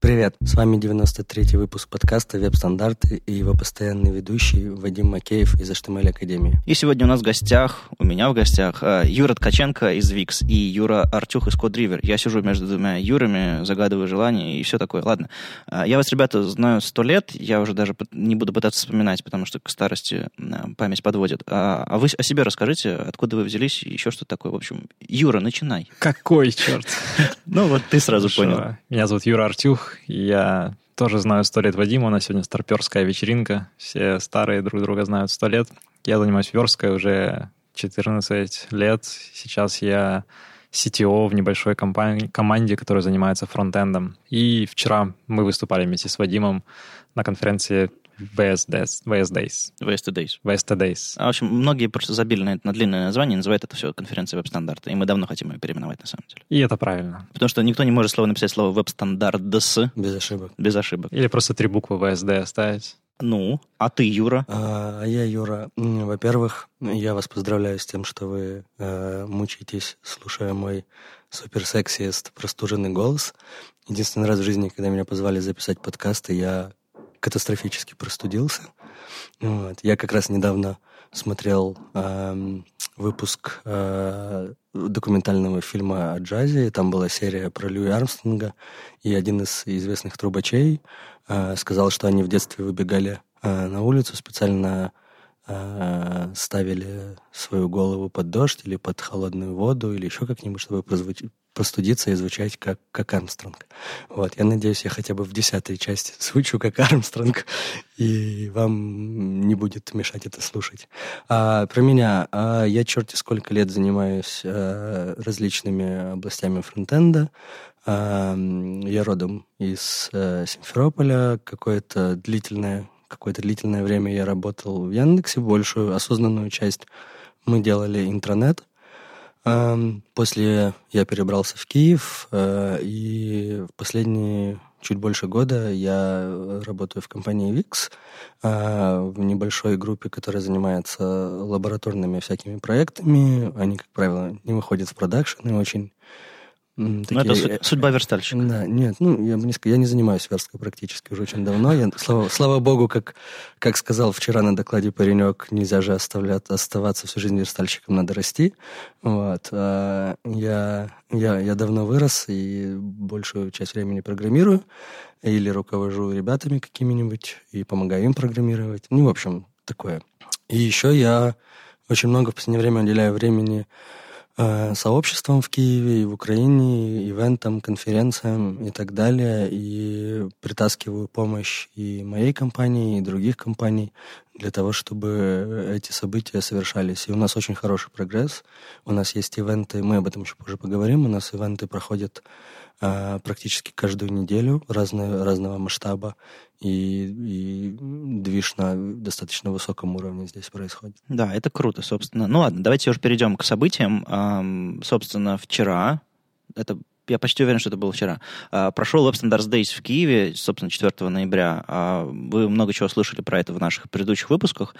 Привет, с вами 93-й выпуск подкаста «Веб-стандарты» и его постоянный ведущий Вадим Макеев из HTML Академии. И сегодня у нас в гостях, у меня в гостях, э, Юра Ткаченко из Wix и Юра Артюх из CodeRiver. Я сижу между двумя Юрами, загадываю желания и все такое. Ладно, э, я вас, ребята, знаю сто лет, я уже даже не буду пытаться вспоминать, потому что к старости память подводит. А, а вы о себе расскажите, откуда вы взялись и еще что такое. В общем, Юра, начинай. Какой черт? Ну вот ты сразу понял. Меня зовут Юра Артюх, я тоже знаю сто лет Вадима, у нас сегодня старперская вечеринка. Все старые друг друга знают сто лет. Я занимаюсь версткой уже 14 лет. Сейчас я CTO в небольшой компании, команде, которая занимается фронтендом. И вчера мы выступали вместе с Вадимом на конференции VS Days. VS Days. VST Days. VST Days. А, в общем, многие просто забили на это на длинное название, называют это все конференцией веб-стандарта. И мы давно хотим ее переименовать, на самом деле. И это правильно. Потому что никто не может слово написать слово веб-стандарт с... Без ошибок. Без ошибок. Или просто три буквы VSD оставить. Ну, а ты, Юра? А, я, Юра, во-первых, я вас поздравляю с тем, что вы э, мучаетесь, слушая мой супер сексист простуженный голос. Единственный раз в жизни, когда меня позвали записать подкасты, я катастрофически простудился. Вот. Я как раз недавно смотрел э, выпуск э, документального фильма о джазе. Там была серия про Льюи Армстронга. И один из известных трубачей э, сказал, что они в детстве выбегали э, на улицу, специально э, ставили свою голову под дождь или под холодную воду или еще как-нибудь, чтобы прозвучить простудиться и звучать как, как Армстронг. Вот, я надеюсь, я хотя бы в десятой части звучу как Армстронг, и вам не будет мешать это слушать. А, про меня. А, я черти сколько лет занимаюсь а, различными областями фронтенда. А, я родом из а, Симферополя. Какое-то длительное, какое-то длительное время я работал в Яндексе, большую осознанную часть мы делали интранет, После я перебрался в Киев, э, и в последние чуть больше года я работаю в компании VIX, э, в небольшой группе, которая занимается лабораторными всякими проектами. Они, как правило, не выходят в продакшн и очень ну, такие... это судьба верстальщика. Да, нет, ну, я бы не сказал, я не занимаюсь версткой практически уже очень давно. Я, слава, слава богу, как, как сказал вчера на докладе паренек, нельзя же оставлять, оставаться всю жизнь верстальщиком, надо расти. Вот. А я, я, я давно вырос и большую часть времени программирую или руковожу ребятами какими-нибудь и помогаю им программировать. Ну, в общем, такое. И еще я очень много в последнее время уделяю времени Э, сообществом в Киеве и в Украине, ивентам, конференциям и так далее. И притаскиваю помощь и моей компании, и других компаний для того, чтобы эти события совершались. И у нас очень хороший прогресс. У нас есть ивенты, мы об этом еще позже поговорим. У нас ивенты проходят практически каждую неделю разные, разного масштаба, и, и движ на достаточно высоком уровне здесь происходит. Да, это круто, собственно. Ну ладно, давайте уже перейдем к событиям. Собственно, вчера, это я почти уверен, что это было вчера. А, прошел Web Standards Days в Киеве, собственно, 4 ноября. А, вы много чего слышали про это в наших предыдущих выпусках.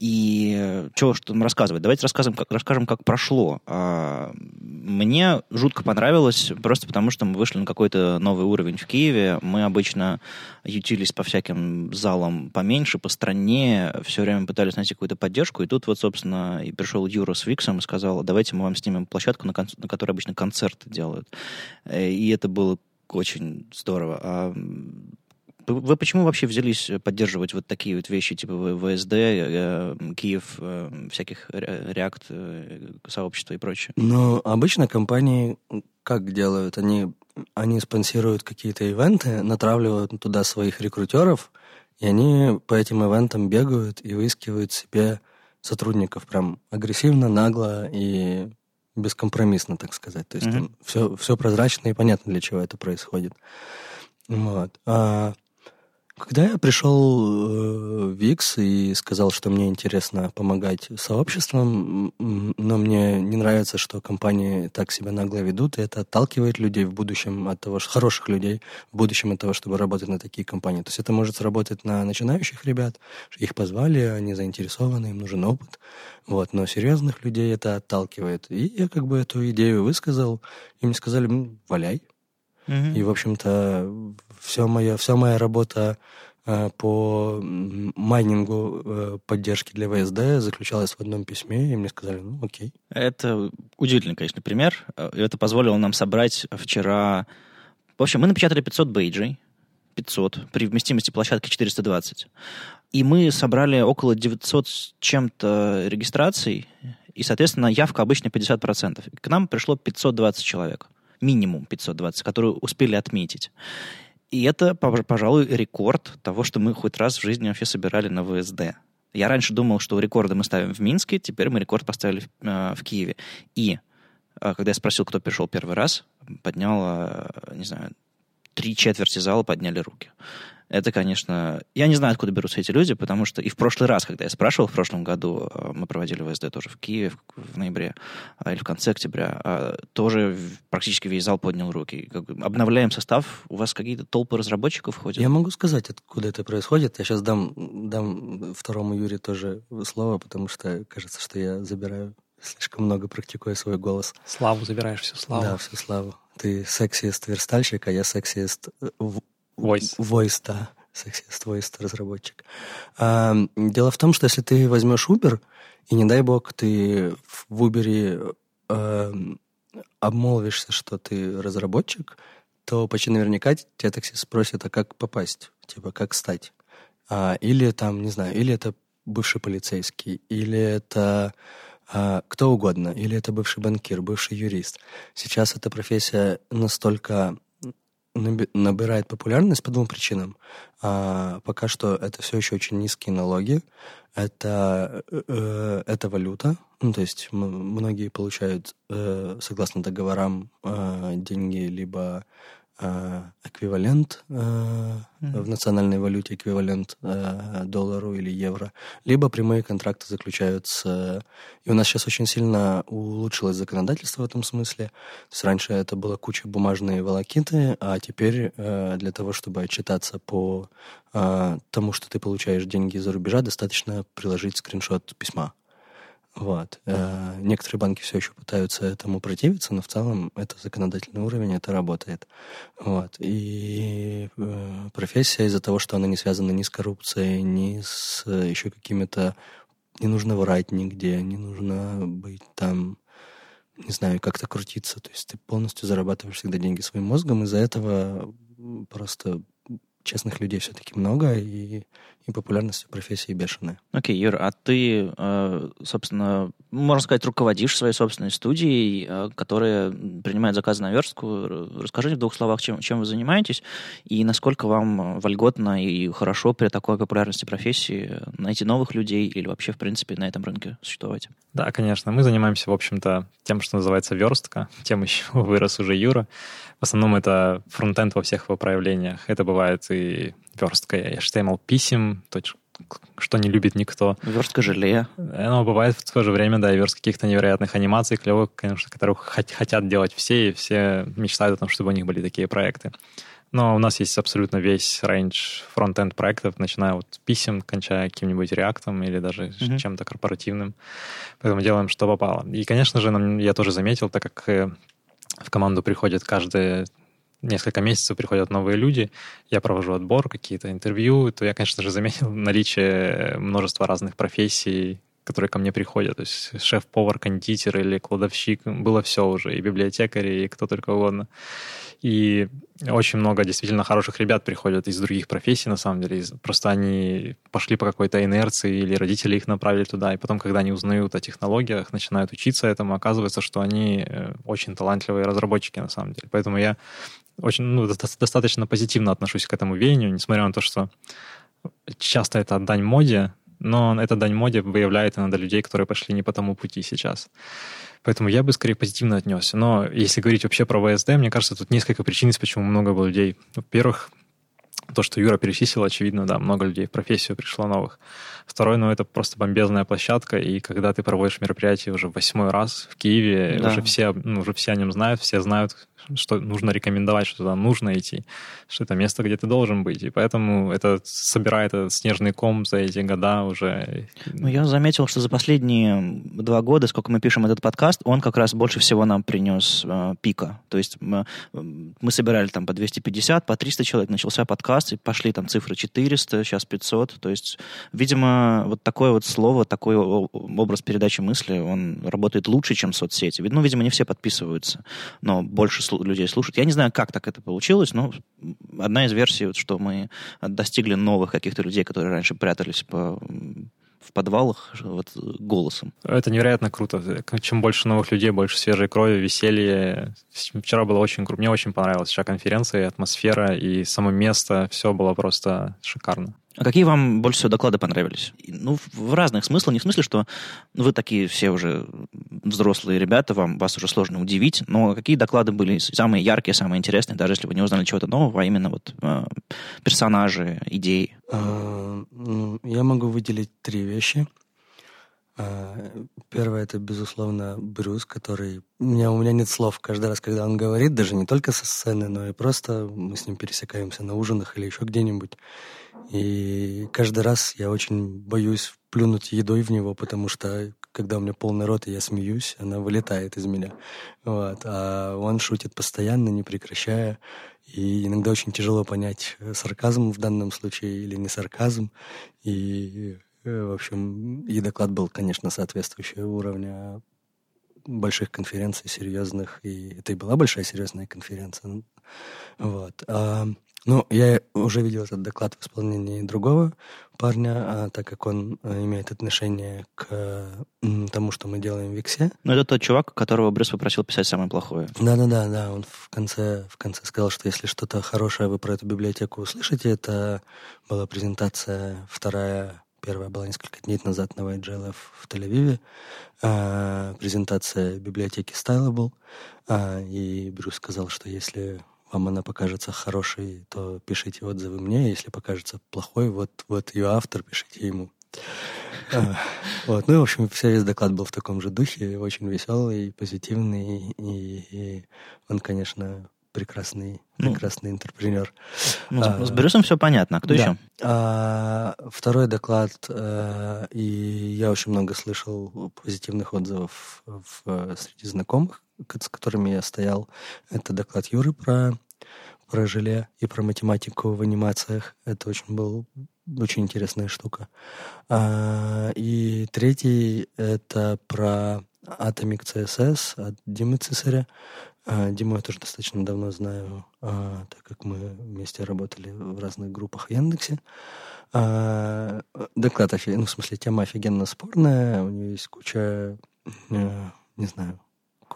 И чего что там рассказывать? Давайте расскажем, как, расскажем, как прошло. А, мне жутко понравилось, просто потому что мы вышли на какой-то новый уровень в Киеве. Мы обычно ютились по всяким залам поменьше, по стране, все время пытались найти какую-то поддержку. И тут вот, собственно, и пришел Юра с Виксом и сказал, давайте мы вам снимем площадку, на, кон- на которой обычно концерты делают. Э, и это было очень здорово. А вы почему вообще взялись поддерживать вот такие вот вещи, типа ВСД, э, Киев, э, всяких React, сообщества и прочее? Ну, обычно компании как делают? Они, они спонсируют какие-то ивенты, натравливают туда своих рекрутеров, и они по этим ивентам бегают и выискивают себе сотрудников прям агрессивно, нагло и бескомпромиссно, так сказать. То есть mm-hmm. там все, все прозрачно и понятно, для чего это происходит. Вот. А когда я пришел э, в Викс и сказал, что мне интересно помогать сообществам, но мне не нравится, что компании так себя нагло ведут, и это отталкивает людей в будущем от того, что хороших людей в будущем от того, чтобы работать на такие компании. То есть это может сработать на начинающих ребят, их позвали, они заинтересованы, им нужен опыт, вот, но серьезных людей это отталкивает. И я как бы эту идею высказал, и мне сказали, валяй, Mm-hmm. И, в общем-то, все моя, вся моя работа э, по майнингу э, поддержки для ВСД заключалась в одном письме, и мне сказали, ну, окей. Это удивительный, конечно, пример. Это позволило нам собрать вчера... В общем, мы напечатали 500 бейджей, 500, при вместимости площадки 420. И мы собрали около 900 с чем-то регистраций, и, соответственно, явка обычно 50%. К нам пришло 520 человек, минимум 520, которые успели отметить. И это, пожалуй, рекорд того, что мы хоть раз в жизни вообще собирали на ВСД. Я раньше думал, что рекорды мы ставим в Минске, теперь мы рекорд поставили в, э, в Киеве. И э, когда я спросил, кто пришел первый раз, поднял, э, не знаю, три четверти зала подняли руки. Это, конечно... Я не знаю, откуда берутся эти люди, потому что и в прошлый раз, когда я спрашивал, в прошлом году э, мы проводили ВСД тоже в Киеве в, ноябре а, или в конце октября, а, тоже практически весь зал поднял руки. Как бы обновляем состав, у вас какие-то толпы разработчиков ходят? Я могу сказать, откуда это происходит. Я сейчас дам, дам второму Юре тоже слово, потому что кажется, что я забираю слишком много, практикуя свой голос. Славу забираешь, всю славу. Да, всю славу. Ты сексист верстальщик, а я сексист Voice. Voice, да. Сексист, voice разработчик. А, дело в том, что если ты возьмешь Uber, и не дай бог ты в Uber э, обмолвишься, что ты разработчик, то почти наверняка тебя таксист спросит, а как попасть? Типа, как стать? А, или там, не знаю, или это бывший полицейский, или это а, кто угодно, или это бывший банкир, бывший юрист. Сейчас эта профессия настолько набирает популярность по двум причинам. А, пока что это все еще очень низкие налоги, это, э, это валюта, ну, то есть многие получают, э, согласно договорам, э, деньги либо Э, эквивалент mm-hmm. в национальной валюте, эквивалент э, доллару или евро, либо прямые контракты заключаются. И у нас сейчас очень сильно улучшилось законодательство в этом смысле. То есть раньше это было куча бумажные волокиты, а теперь для того, чтобы отчитаться по тому, что ты получаешь деньги за рубежа, достаточно приложить скриншот письма. Вот. Э, некоторые банки все еще пытаются этому противиться, но в целом это законодательный уровень, это работает. Вот. И э, профессия из-за того, что она не связана ни с коррупцией, ни с еще какими-то... Не нужно врать нигде, не нужно быть там не знаю, как-то крутиться. То есть ты полностью зарабатываешь всегда деньги своим мозгом, из-за этого просто честных людей все-таки много, и, и популярность профессии бешеная. Окей, okay, Юр, а ты, э, собственно, можно сказать, руководишь своей собственной студией, э, которая принимает заказы на верстку. Расскажите в двух словах, чем, чем вы занимаетесь, и насколько вам вольготно и хорошо при такой популярности профессии найти новых людей или вообще, в принципе, на этом рынке существовать? Да, конечно. Мы занимаемся, в общем-то, тем, что называется верстка, тем еще вырос уже Юра. В основном это фронтенд во всех его проявлениях. Это бывает и верстка HTML писем, что не любит никто. Верстка желе. Оно бывает в то же время, да, и верстка каких-то невероятных анимаций, клевых, конечно, которых хотят делать все, и все мечтают о том, чтобы у них были такие проекты. Но у нас есть абсолютно весь рейндж фронтенд проектов, начиная от писем, кончая каким-нибудь реактом или даже mm-hmm. чем-то корпоративным. Поэтому делаем, что попало. И, конечно же, нам, я тоже заметил, так как э, в команду приходят каждые несколько месяцев приходят новые люди, я провожу отбор, какие-то интервью, то я, конечно же, заметил наличие множества разных профессий, которые ко мне приходят. То есть шеф-повар, кондитер или кладовщик. Было все уже, и библиотекари, и кто только угодно. И очень много действительно хороших ребят приходят из других профессий, на самом деле. Просто они пошли по какой-то инерции, или родители их направили туда, и потом, когда они узнают о технологиях, начинают учиться этому, оказывается, что они э, очень талантливые разработчики, на самом деле. Поэтому я очень, ну, достаточно позитивно отношусь к этому веянию, несмотря на то, что часто это дань моде, но эта дань моде выявляет иногда людей, которые пошли не по тому пути сейчас. Поэтому я бы скорее позитивно отнесся. Но если говорить вообще про ВСД, мне кажется, тут несколько причин, почему много было людей. Во-первых, то, что Юра перечислил, очевидно, да, много людей в профессию пришло новых. Второе, ну, это просто бомбезная площадка, и когда ты проводишь мероприятие уже восьмой раз в Киеве, да. уже, все, ну, уже все о нем знают, все знают, что нужно рекомендовать, что туда нужно идти, что это место, где ты должен быть. И поэтому это собирает этот снежный ком за эти года уже. Ну, я заметил, что за последние два года, сколько мы пишем этот подкаст, он как раз больше всего нам принес э, пика. То есть мы, мы собирали там по 250, по 300 человек, начался подкаст, и пошли там цифры 400, сейчас 500. То есть, видимо, вот такое вот слово, такой образ передачи мысли, он работает лучше, чем соцсети. Ну, видимо, не все подписываются, но больше людей слушают. Я не знаю, как так это получилось, но одна из версий, вот, что мы достигли новых каких-то людей, которые раньше прятались по в подвалах вот, голосом. Это невероятно круто. Чем больше новых людей, больше свежей крови, веселья. Вчера было очень круто. Мне очень понравилась вся конференция, атмосфера, и само место. Все было просто шикарно. А какие вам больше всего доклады понравились? Ну, в разных смыслах. Не в смысле, что вы такие все уже взрослые ребята, вам, вас уже сложно удивить, но какие доклады были самые яркие, самые интересные, даже если вы не узнали чего-то нового, а именно вот э, персонажи, идеи? А, ну, я могу выделить три вещи. А, первое это, безусловно, Брюс, который... У меня, у меня нет слов каждый раз, когда он говорит, даже не только со сцены, но и просто мы с ним пересекаемся на ужинах или еще где-нибудь. И каждый раз я очень боюсь плюнуть едой в него, потому что когда у меня полный рот, и я смеюсь, она вылетает из меня. Вот. А он шутит постоянно, не прекращая. И иногда очень тяжело понять, сарказм в данном случае или не сарказм. И, э, в общем, и доклад был, конечно, соответствующего уровня больших конференций серьезных. И это и была большая серьезная конференция. Вот. А ну, я уже видел этот доклад в исполнении другого парня, а, так как он а, имеет отношение к тому, что мы делаем в Виксе. Ну, это тот чувак, которого Брюс попросил писать самое плохое. Да-да-да, да. Он в конце, в конце сказал, что если что-то хорошее вы про эту библиотеку услышите, это была презентация вторая Первая была несколько дней назад на YGLF в Тель-Авиве. А, презентация библиотеки Stylable. А, и Брюс сказал, что если вам она покажется хорошей, то пишите отзывы мне. Если покажется плохой, вот, вот ее автор, пишите ему. А, вот. Ну, в общем, вся весь доклад был в таком же духе, очень веселый, позитивный, и, и он, конечно, прекрасный, ну, прекрасный интерпренер. Ну, а, с Брюсом все понятно. А кто да. еще? А, второй доклад, а, и я очень много слышал позитивных отзывов в, среди знакомых, с которыми я стоял. Это доклад Юры про, про желе и про математику в анимациях. Это очень был очень интересная штука. А, и третий — это про Atomic CSS от Димы Цесаря. А, Диму я тоже достаточно давно знаю, а, так как мы вместе работали в разных группах в Яндексе. А, доклад, ну, в смысле, тема офигенно спорная. У нее есть куча, э, не знаю,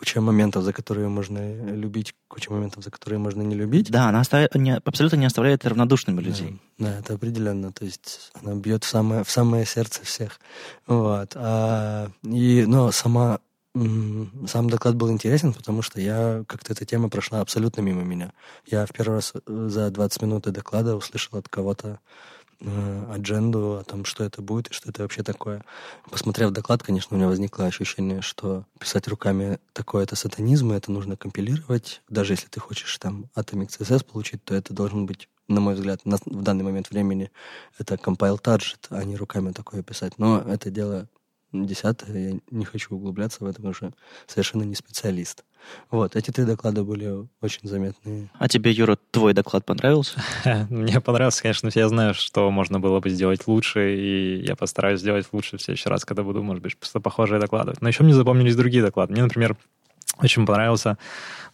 куча моментов, за которые можно любить, куча моментов, за которые можно не любить. Да, она оставляет, не, абсолютно не оставляет равнодушными людей. Да, да, это определенно. То есть она бьет в самое, в самое сердце всех. Вот. А, и, но сама сам доклад был интересен, потому что я как-то эта тема прошла абсолютно мимо меня. Я в первый раз э, за 20 минут доклада услышал от кого-то э, адженду о том, что это будет и что это вообще такое. Посмотрев доклад, конечно, у меня возникло ощущение, что писать руками такое это сатанизм, и это нужно компилировать. Даже если ты хочешь там Atomic CSS получить, то это должен быть на мой взгляд, на, в данный момент времени это compile target, а не руками такое писать. Но это дело десятое, я не хочу углубляться в это, потому что совершенно не специалист. Вот, эти три доклада были очень заметные. А тебе, Юра, твой доклад понравился? Мне понравился, конечно, я знаю, что можно было бы сделать лучше, и я постараюсь сделать лучше в следующий раз, когда буду, может быть, просто похожие доклады. Но еще мне запомнились другие доклады. Мне, например, очень понравился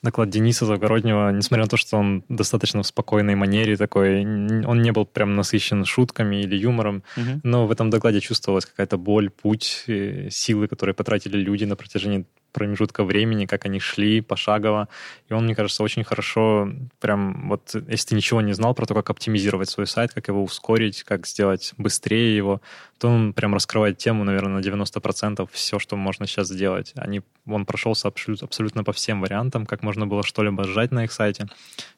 доклад Дениса Завгороднего, несмотря на то, что он достаточно в спокойной манере такой, он не был прям насыщен шутками или юмором, угу. но в этом докладе чувствовалась какая-то боль, путь, э, силы, которые потратили люди на протяжении промежутка времени, как они шли пошагово. И он, мне кажется, очень хорошо, прям вот, если ты ничего не знал про то, как оптимизировать свой сайт, как его ускорить, как сделать быстрее его, то он прям раскрывает тему, наверное, на 90% все, что можно сейчас сделать. Они, он прошелся абсолютно, по всем вариантам, как можно было что-либо сжать на их сайте.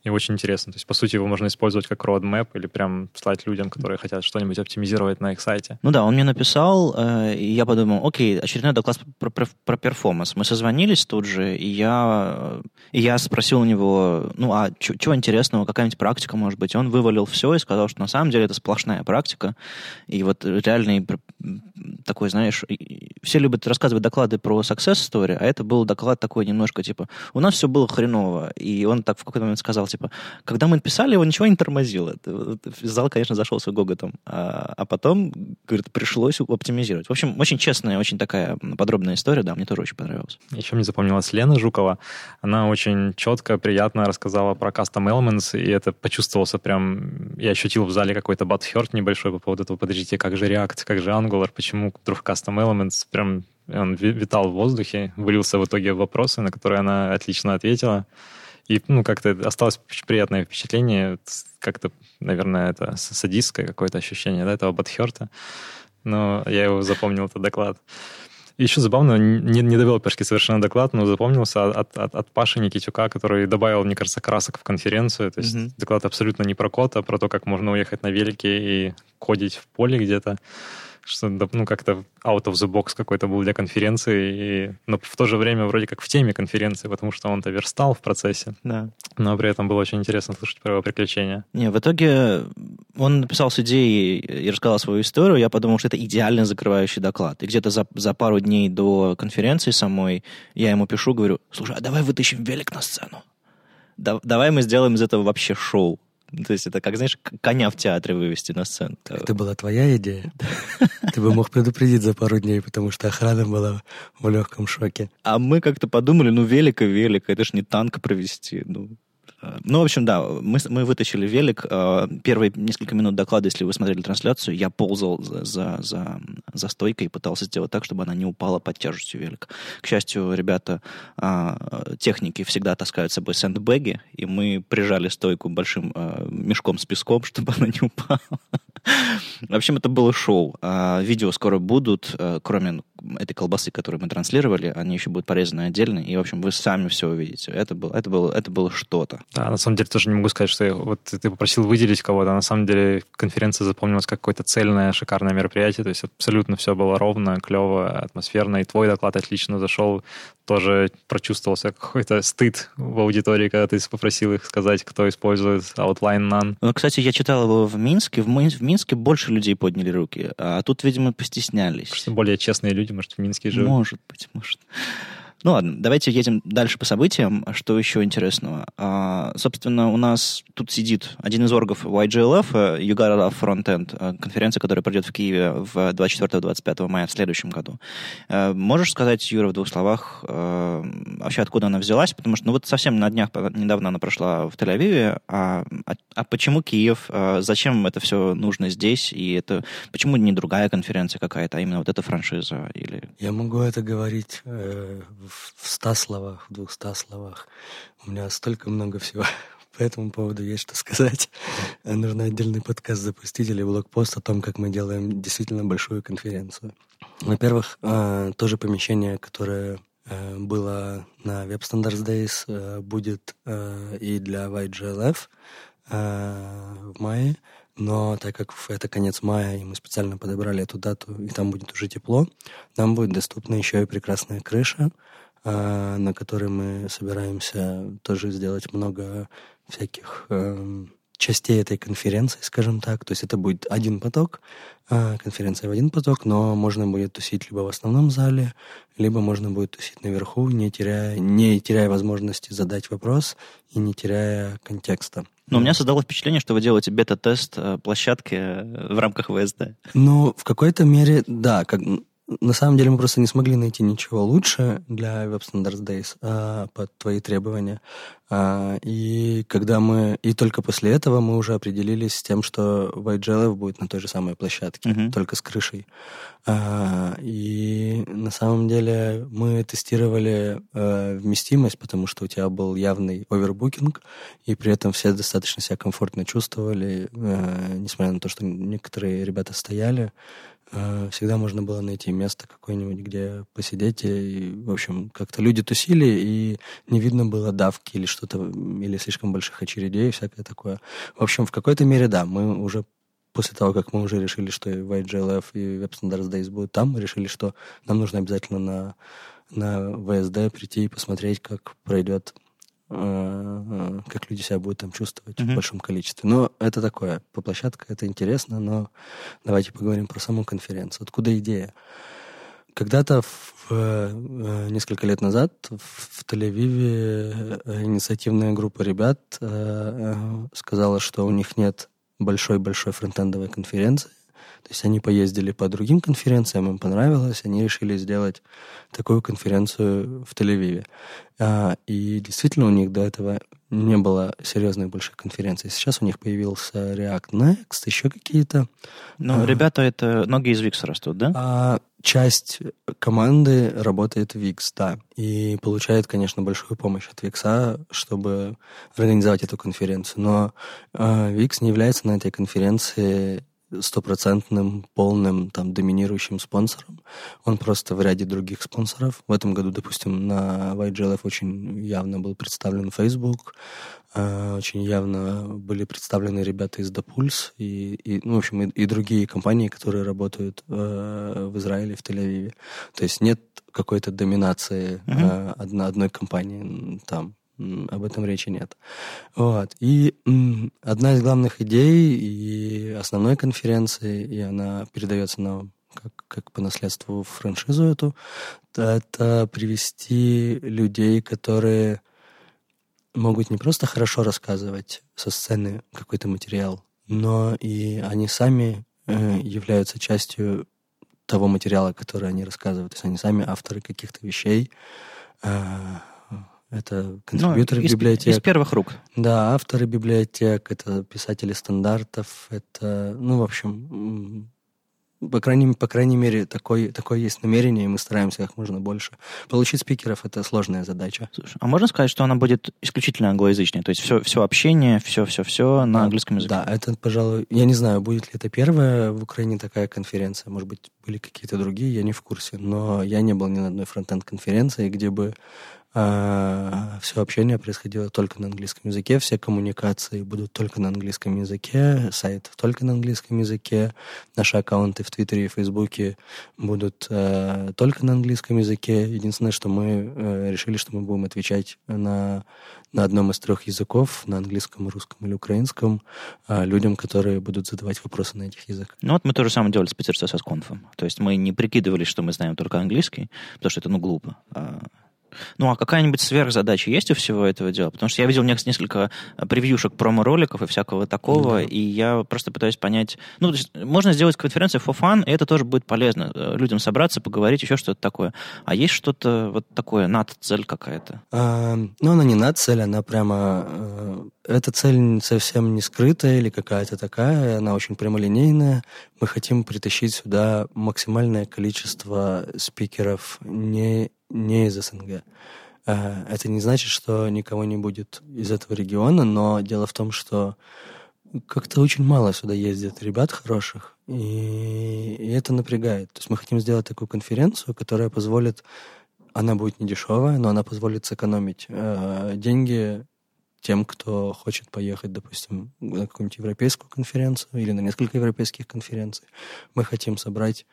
И очень интересно. То есть, по сути, его можно использовать как roadmap или прям слать людям, которые хотят что-нибудь оптимизировать на их сайте. Ну да, он мне написал, э, и я подумал, окей, очередной доклад про, перформанс. Мы созвонились тут же, и я, и я спросил у него, ну а чего интересного, какая-нибудь практика, может быть. Он вывалил все и сказал, что на самом деле это сплошная практика. И вот реальный такой, знаешь, все любят рассказывать доклады про success story, а это был доклад такой немножко, типа, у нас все было хреново. И он так в какой-то момент сказал, типа, когда мы писали, его ничего не тормозило. Зал, конечно, зашелся гоготом. А, а потом, говорит, пришлось оптимизировать. В общем, очень честная, очень такая подробная история, да, мне тоже очень понравилась. Еще мне запомнилась Лена Жукова. Она очень четко, приятно рассказала про Custom Elements, и это почувствовался прям... Я ощутил в зале какой-то бадхерт небольшой по поводу этого, подождите, как же React, как же Angular, почему вдруг Custom Elements прям он витал в воздухе, вылился в итоге в вопросы, на которые она отлично ответила. И, ну, как-то осталось приятное впечатление, как-то, наверное, это садистское какое-то ощущение, да, этого Батхерта. Но я его запомнил, этот доклад. Еще забавно, не, не девелоперский совершенно доклад, но запомнился от, от, от Паши Никитюка, который добавил, мне кажется, красок в конференцию. То есть mm-hmm. доклад абсолютно не про код, а про то, как можно уехать на велике и кодить в поле где-то что ну, как-то out of the box какой-то был для конференции, и, но в то же время вроде как в теме конференции, потому что он-то верстал в процессе. Да. Но при этом было очень интересно слушать про его приключения. Не, в итоге он написал с идеей и рассказал свою историю, я подумал, что это идеально закрывающий доклад. И где-то за, за пару дней до конференции самой я ему пишу, говорю, слушай, а давай вытащим велик на сцену. Да, давай мы сделаем из этого вообще шоу. То есть это как, знаешь, коня в театре вывести на сцену. Это была твоя идея? Ты бы мог предупредить за пару дней, потому что охрана была в легком шоке. А мы как-то подумали, ну, велика, велика, это ж не танк провести. Ну, ну, в общем, да, мы, мы вытащили велик. А, первые несколько минут доклада, если вы смотрели трансляцию, я ползал за, за, за стойкой и пытался сделать так, чтобы она не упала под тяжестью велика. К счастью, ребята, а, техники всегда таскают с собой сэндбэги, и мы прижали стойку большим а, мешком с песком, чтобы она не упала. В общем, это было шоу. Видео скоро будут, кроме этой колбасы, которую мы транслировали, они еще будут порезаны отдельно, и, в общем, вы сами все увидите. Это было, это было, это было что-то. Да, на самом деле тоже не могу сказать, что я, вот ты попросил выделить кого-то, а на самом деле конференция запомнилась как какое-то цельное, шикарное мероприятие, то есть абсолютно все было ровно, клево, атмосферно, и твой доклад отлично зашел, тоже прочувствовался какой-то стыд в аудитории, когда ты попросил их сказать, кто использует Outline None. Ну, кстати, я читал его в Минске, в, в Минске больше людей подняли руки, а тут, видимо, постеснялись. Что более честные люди, может, в Минске живут. Может быть, может. Ну ладно, давайте едем дальше по событиям. Что еще интересного? А, собственно, у нас тут сидит один из оргов YGLF, Gotta Love Frontend, конференция, которая пройдет в Киеве в 24-25 мая в следующем году. А, можешь сказать, Юра, в двух словах, а, вообще откуда она взялась? Потому что ну, вот совсем на днях, недавно она прошла в Тель-Авиве. А, а, а почему Киев? А, зачем это все нужно здесь? И это почему не другая конференция какая-то, а именно вот эта франшиза? Или... Я могу это говорить э, в ста словах, в двухста словах. У меня столько много всего по этому поводу есть что сказать. Нужно отдельный подкаст запустить или блокпост о том, как мы делаем действительно большую конференцию. Во-первых, э, то же помещение, которое э, было на Web Standards Days, э, будет и для YGLF в мае. Но так как это конец мая, и мы специально подобрали эту дату, и там будет уже тепло, нам будет доступна еще и прекрасная крыша, а, на которой мы собираемся тоже сделать много всяких эм, частей этой конференции, скажем так. То есть это будет один поток, а, конференция в один поток, но можно будет тусить либо в основном зале, либо можно будет тусить наверху, не теряя, не теряя возможности задать вопрос и не теряя контекста. Но у меня создало впечатление, что вы делаете бета-тест э, площадки э, в рамках ВСД. Ну, в какой-то мере, да. Как, на самом деле мы просто не смогли найти ничего лучше для Web Standards Days а, под твои требования. А, и когда мы... И только после этого мы уже определились с тем, что YGLF будет на той же самой площадке, uh-huh. только с крышей. А, и на самом деле мы тестировали а, вместимость, потому что у тебя был явный овербукинг, и при этом все достаточно себя комфортно чувствовали, а, несмотря на то, что некоторые ребята стояли. Э, всегда можно было найти место какое-нибудь, где посидеть. И, в общем, как-то люди тусили, и не видно было давки или что-то, или слишком больших очередей и всякое такое. В общем, в какой-то мере, да, мы уже после того, как мы уже решили, что и YGLF, и Web Standards Days будут там, мы решили, что нам нужно обязательно на, на ВСД прийти и посмотреть, как пройдет как люди себя будут там чувствовать mm-hmm. в большом количестве. Но это такое, по площадке это интересно, но давайте поговорим про саму конференцию. Откуда идея? Когда-то, э, несколько лет назад, в Тель-Авиве э, инициативная группа ребят сказала, что у них нет большой-большой фронтендовой конференции, то есть они поездили по другим конференциям, им понравилось, они решили сделать такую конференцию в Тель-Авиве. А, и действительно у них до этого не было серьезной большой конференции. Сейчас у них появился React Next, еще какие-то. Ну, а, ребята, это ноги из Wix растут, да? А, часть команды работает в Wix, да. И получает, конечно, большую помощь от Wix, чтобы организовать эту конференцию. Но а, Wix не является на этой конференции стопроцентным, полным, там, доминирующим спонсором. Он просто в ряде других спонсоров. В этом году, допустим, на YGLF очень явно был представлен Facebook, э, очень явно были представлены ребята из Допульс и, и ну, в общем, и, и другие компании, которые работают э, в Израиле, в Тель-Авиве. То есть нет какой-то доминации э, одной, одной компании там об этом речи нет. Вот. И одна из главных идей и основной конференции, и она передается нам как, как по наследству франшизу эту, это привести людей, которые могут не просто хорошо рассказывать со сцены какой-то материал, но и они сами э, являются частью того материала, который они рассказывают. То есть они сами авторы каких-то вещей, э, это контрибьюторы ну, из, библиотек. Из первых рук. Да, авторы библиотек, это писатели стандартов, это, ну, в общем, по крайней, по крайней мере, такое, такое есть намерение, и мы стараемся как можно больше. Получить спикеров — это сложная задача. Слушай, а можно сказать, что она будет исключительно англоязычной? То есть все, все общение, все-все-все на английском языке? Да, это, пожалуй... Я не знаю, будет ли это первая в Украине такая конференция. Может быть, были какие-то другие, я не в курсе. Но я не был ни на одной фронтенд-конференции, где бы все общение происходило только на английском языке, все коммуникации будут только на английском языке, сайт только на английском языке, наши аккаунты в Твиттере и Фейсбуке будут э, только на английском языке. Единственное, что мы э, решили, что мы будем отвечать на, на одном из трех языков, на английском, русском или украинском, э, людям, которые будут задавать вопросы на этих языках. Ну вот мы то же самое делали с Питер с конфом. То есть мы не прикидывались, что мы знаем только английский, потому что это, ну, глупо. Ну, а какая-нибудь сверхзадача есть у всего этого дела? Потому что я видел несколько э, превьюшек промо-роликов и всякого такого, mm-hmm. и я просто пытаюсь понять... Ну, то есть можно сделать конференцию for fun, и это тоже будет полезно. Э, людям собраться, поговорить, еще что-то такое. А есть что-то вот такое, над-цель какая-то? А, ну, она не над-цель, она прямо... Э, эта цель совсем не скрытая или какая-то такая, она очень прямолинейная. Мы хотим притащить сюда максимальное количество спикеров не не из СНГ. Э, это не значит, что никого не будет из этого региона, но дело в том, что как-то очень мало сюда ездит ребят хороших, и, это напрягает. То есть мы хотим сделать такую конференцию, которая позволит, она будет не дешевая, но она позволит сэкономить э, деньги тем, кто хочет поехать, допустим, на какую-нибудь европейскую конференцию или на несколько европейских конференций. Мы хотим собрать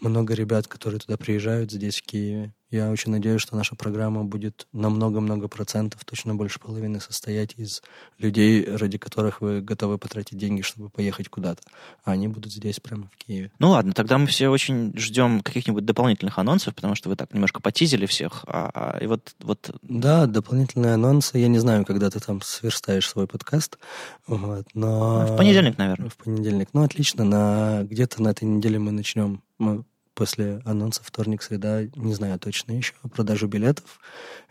много ребят, которые туда приезжают здесь, в Киеве, я очень надеюсь, что наша программа будет на много-много процентов, точно больше половины состоять из людей, ради которых вы готовы потратить деньги, чтобы поехать куда-то. А они будут здесь, прямо в Киеве. Ну ладно, тогда мы все очень ждем каких-нибудь дополнительных анонсов, потому что вы так немножко потизили всех. А, а, и вот, вот... Да, дополнительные анонсы. Я не знаю, когда ты там сверстаешь свой подкаст. Вот, но... В понедельник, наверное. В понедельник. Ну, отлично. На... Где-то на этой неделе мы начнем мы после анонса вторник, среда, не знаю точно еще, продажу билетов.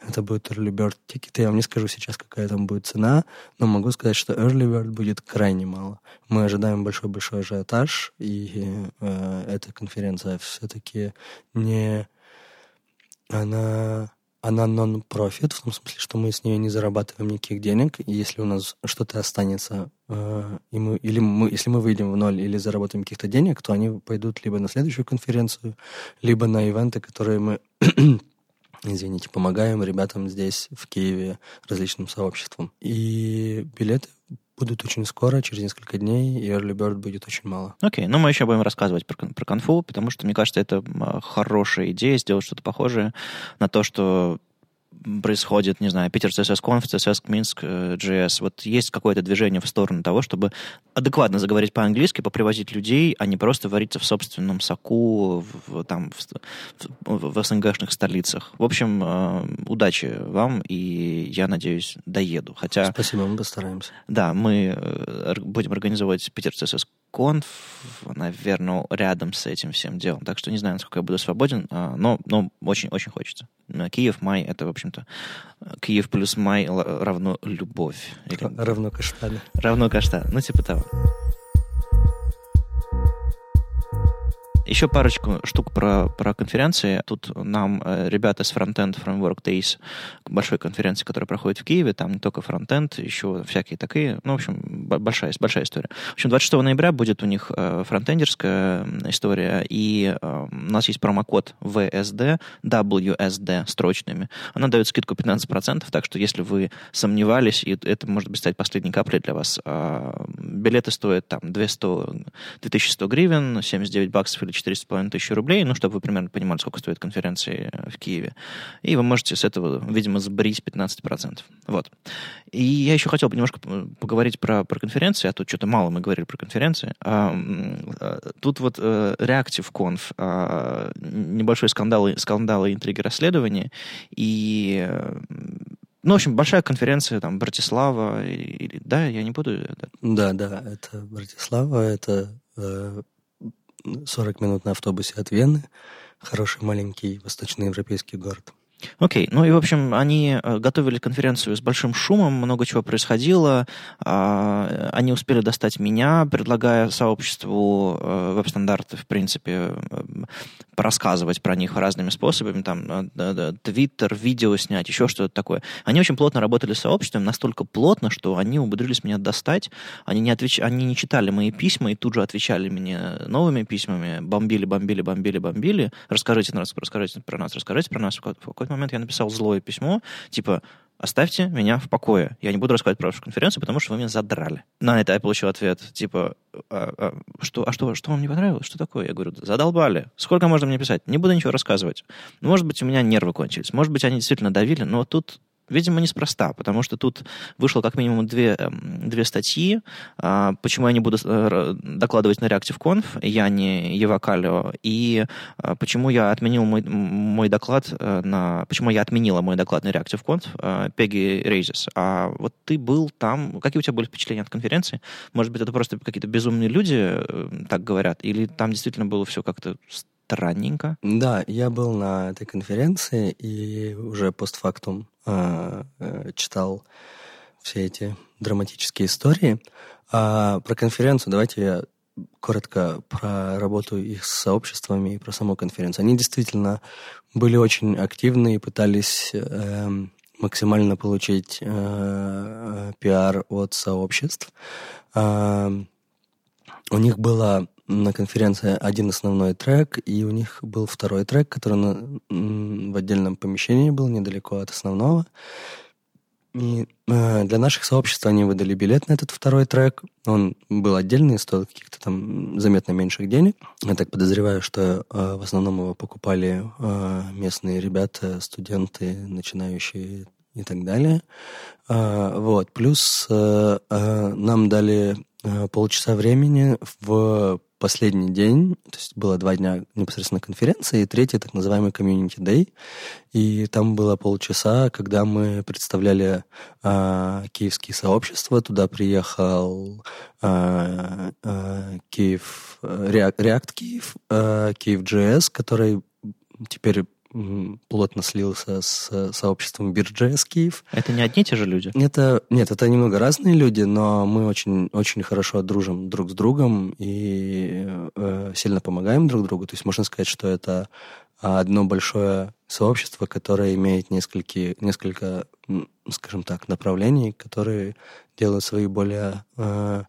Это будет Early Bird тикеты. Я вам не скажу сейчас, какая там будет цена, но могу сказать, что Early Bird будет крайне мало. Мы ожидаем большой-большой ажиотаж, и э, эта конференция все-таки не... Она она нон-профит, в том смысле, что мы с нее не зарабатываем никаких денег. И если у нас что-то останется, э, и мы, или мы, если мы выйдем в ноль или заработаем каких-то денег, то они пойдут либо на следующую конференцию, либо на ивенты, которые мы извините, помогаем ребятам здесь, в Киеве, различным сообществам. И билеты будут очень скоро, через несколько дней, и Early Bird будет очень мало. Окей, okay. ну мы еще будем рассказывать про, про конфу, потому что, мне кажется, это хорошая идея сделать что-то похожее на то, что происходит, не знаю, Питер CSS Conf, CSS Минск, JS. Вот есть какое-то движение в сторону того, чтобы адекватно заговорить по-английски, попривозить людей, а не просто вариться в собственном соку в, там, в, в, в СНГшных столицах. В общем, э, удачи вам, и я надеюсь, доеду. Хотя, Спасибо, мы постараемся. Да, мы э, будем организовывать Питер CSS конф, наверное, рядом с этим всем делом. Так что не знаю, насколько я буду свободен, а, но, но очень-очень хочется. Киев, май, это, в общем-то, Киев плюс май равно любовь. Или... Равно каштаны. Равно каштан, ну типа того. Еще парочку штук про, про конференции. Тут нам э, ребята с Frontend Framework Days, большой конференции, которая проходит в Киеве, там не только фронтенд, еще всякие такие. Ну, в общем, большая, большая история. В общем, 26 ноября будет у них э, фронтендерская история, и э, у нас есть промокод VSD, WSD строчными. Она дает скидку 15%, так что если вы сомневались, и это может быть стать последней каплей для вас, а, билеты стоят там 200, 2100 гривен, 79 баксов или 4,5 тысячи рублей, ну, чтобы вы примерно понимали, сколько стоит конференции в Киеве. И вы можете с этого, видимо, сбрить 15%. Вот. И я еще хотел бы немножко поговорить про, про конференции, а тут что-то мало мы говорили про конференции. А, а, тут вот а, Reactive Conf, а, небольшой скандал, скандал интриги расследования, и ну, в общем, большая конференция, там, Братислава, или, да, я не буду... Да, да, это Братислава, это э, 40 минут на автобусе от Вены. Хороший маленький восточноевропейский город. Окей, okay. ну и, в общем, они э, готовили конференцию с большим шумом, много чего происходило. А, они успели достать меня, предлагая сообществу э, веб-стандарты, в принципе, э, порассказывать про них разными способами, там, твиттер, видео снять, еще что-то такое. Они очень плотно работали с сообществом, настолько плотно, что они умудрились меня достать. Они не, отвеч... они не читали мои письма и тут же отвечали мне новыми письмами, бомбили, бомбили, бомбили, бомбили. Расскажите, нас, расскажите про нас, расскажите про нас. В какой-то момент я написал злое письмо, типа, оставьте меня в покое. Я не буду рассказывать про вашу конференцию, потому что вы меня задрали. На это я получил ответ, типа, а, а, что, а что, что вам не понравилось? Что такое? Я говорю, задолбали. Сколько можно мне писать? Не буду ничего рассказывать. Может быть, у меня нервы кончились. Может быть, они действительно давили, но тут Видимо, неспроста, потому что тут вышло как минимум две, эм, две статьи. А, почему я не буду э, докладывать на ReactiveConf, я не Ева Калио, и а, почему я отменил мой, мой доклад э, на... Почему я отменила мой доклад на ReactiveConf, Пеги Рейзис. А вот ты был там... Какие у тебя были впечатления от конференции? Может быть, это просто какие-то безумные люди э, так говорят? Или там действительно было все как-то странненько? Да, я был на этой конференции и уже постфактум э, э, читал все эти драматические истории. А про конференцию давайте я коротко про работу их с сообществами и про саму конференцию. Они действительно были очень активны и пытались э, максимально получить э, э пиар от сообществ. Э, у них была на конференции один основной трек, и у них был второй трек, который на, в отдельном помещении был, недалеко от основного. И э, для наших сообществ они выдали билет на этот второй трек. Он был отдельный, стоил каких-то там заметно меньших денег. Я так подозреваю, что э, в основном его покупали э, местные ребята, студенты, начинающие и так далее. Э, вот. Плюс э, э, нам дали э, полчаса времени в последний день, то есть было два дня непосредственно конференции, и третий так называемый Community Day. И там было полчаса, когда мы представляли э, киевские сообщества. Туда приехал э, э, Киев, React Киев, э, Киев.js, который теперь плотно слился с сообществом Бирджес Киев. Это не одни и те же люди? Это, нет, это немного разные люди, но мы очень, очень хорошо дружим друг с другом и э, сильно помогаем друг другу. То есть можно сказать, что это одно большое сообщество, которое имеет несколько, несколько скажем так, направлений, которые делают свои более э,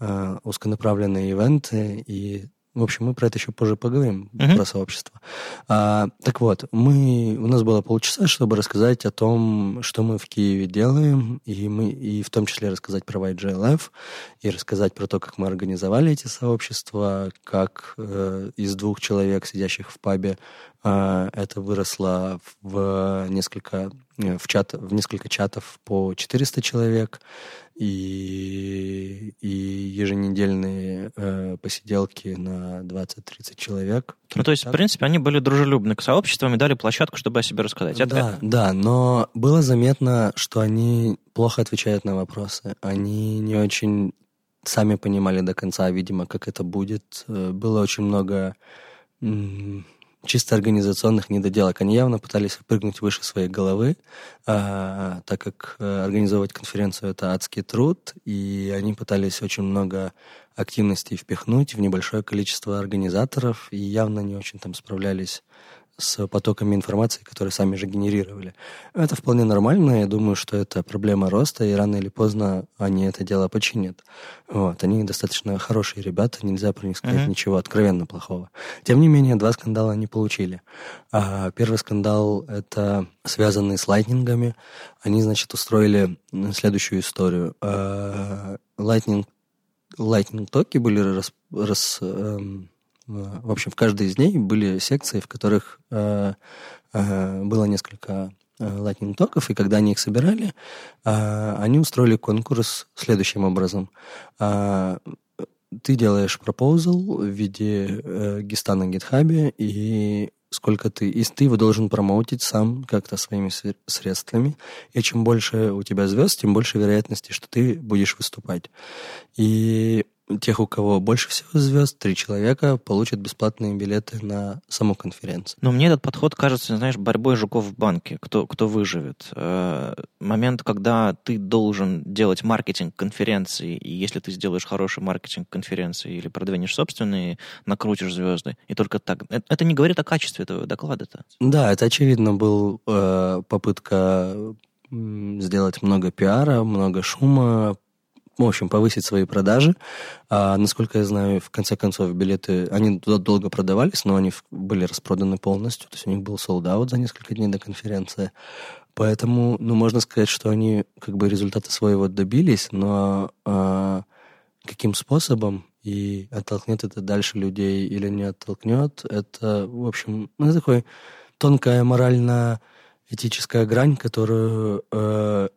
э, узконаправленные ивенты и в общем, мы про это еще позже поговорим, uh-huh. про сообщество. А, так вот, мы, у нас было полчаса, чтобы рассказать о том, что мы в Киеве делаем, и, мы, и в том числе рассказать про YGLF, и рассказать про то, как мы организовали эти сообщества, как э, из двух человек, сидящих в пабе, э, это выросло в несколько, э, в, чат, в несколько чатов по 400 человек, и, и еженедельные э, посиделки на 20-30 человек. Ну, то есть, так. в принципе, они были дружелюбны к сообществам и дали площадку, чтобы о себе рассказать. Это... Да, да, но было заметно, что они плохо отвечают на вопросы. Они не очень сами понимали до конца, видимо, как это будет. Э, было очень много чисто организационных недоделок. Они явно пытались прыгнуть выше своей головы, а, так как а, организовывать конференцию — это адский труд, и они пытались очень много активностей впихнуть в небольшое количество организаторов, и явно не очень там справлялись с потоками информации, которые сами же генерировали. Это вполне нормально. Я думаю, что это проблема роста, и рано или поздно они это дело починят. Вот. Они достаточно хорошие ребята, нельзя про них сказать uh-huh. ничего откровенно плохого. Тем не менее, два скандала они получили. А, первый скандал — это связанный с лайтнингами. Они, значит, устроили следующую историю. А, Lightning, Lightning токи были рас, рас, эм, в общем, в каждой из них были секции, в которых э, э, было несколько э, Lightning токов, и когда они их собирали, э, они устроили конкурс следующим образом. Э, ты делаешь пропозал в виде э, гиста на гитхабе, и сколько ты, и ты его должен промоутить сам как-то своими средствами. И чем больше у тебя звезд, тем больше вероятности, что ты будешь выступать. И тех, у кого больше всего звезд, три человека, получат бесплатные билеты на саму конференцию. Но мне этот подход кажется, знаешь, борьбой жуков в банке, кто, кто выживет. Э, момент, когда ты должен делать маркетинг конференции, и если ты сделаешь хороший маркетинг конференции или продвинешь собственные, накрутишь звезды, и только так. Это, это не говорит о качестве этого доклада-то. Да, это очевидно был э, попытка сделать много пиара, много шума, в общем, повысить свои продажи. А, насколько я знаю, в конце концов, билеты, они долго продавались, но они были распроданы полностью, то есть у них был sold за несколько дней до конференции. Поэтому, ну, можно сказать, что они как бы результаты своего добились, но а, каким способом и оттолкнет это дальше людей или не оттолкнет, это, в общем, ну, такой тонкая морально-этическая грань, которую, э,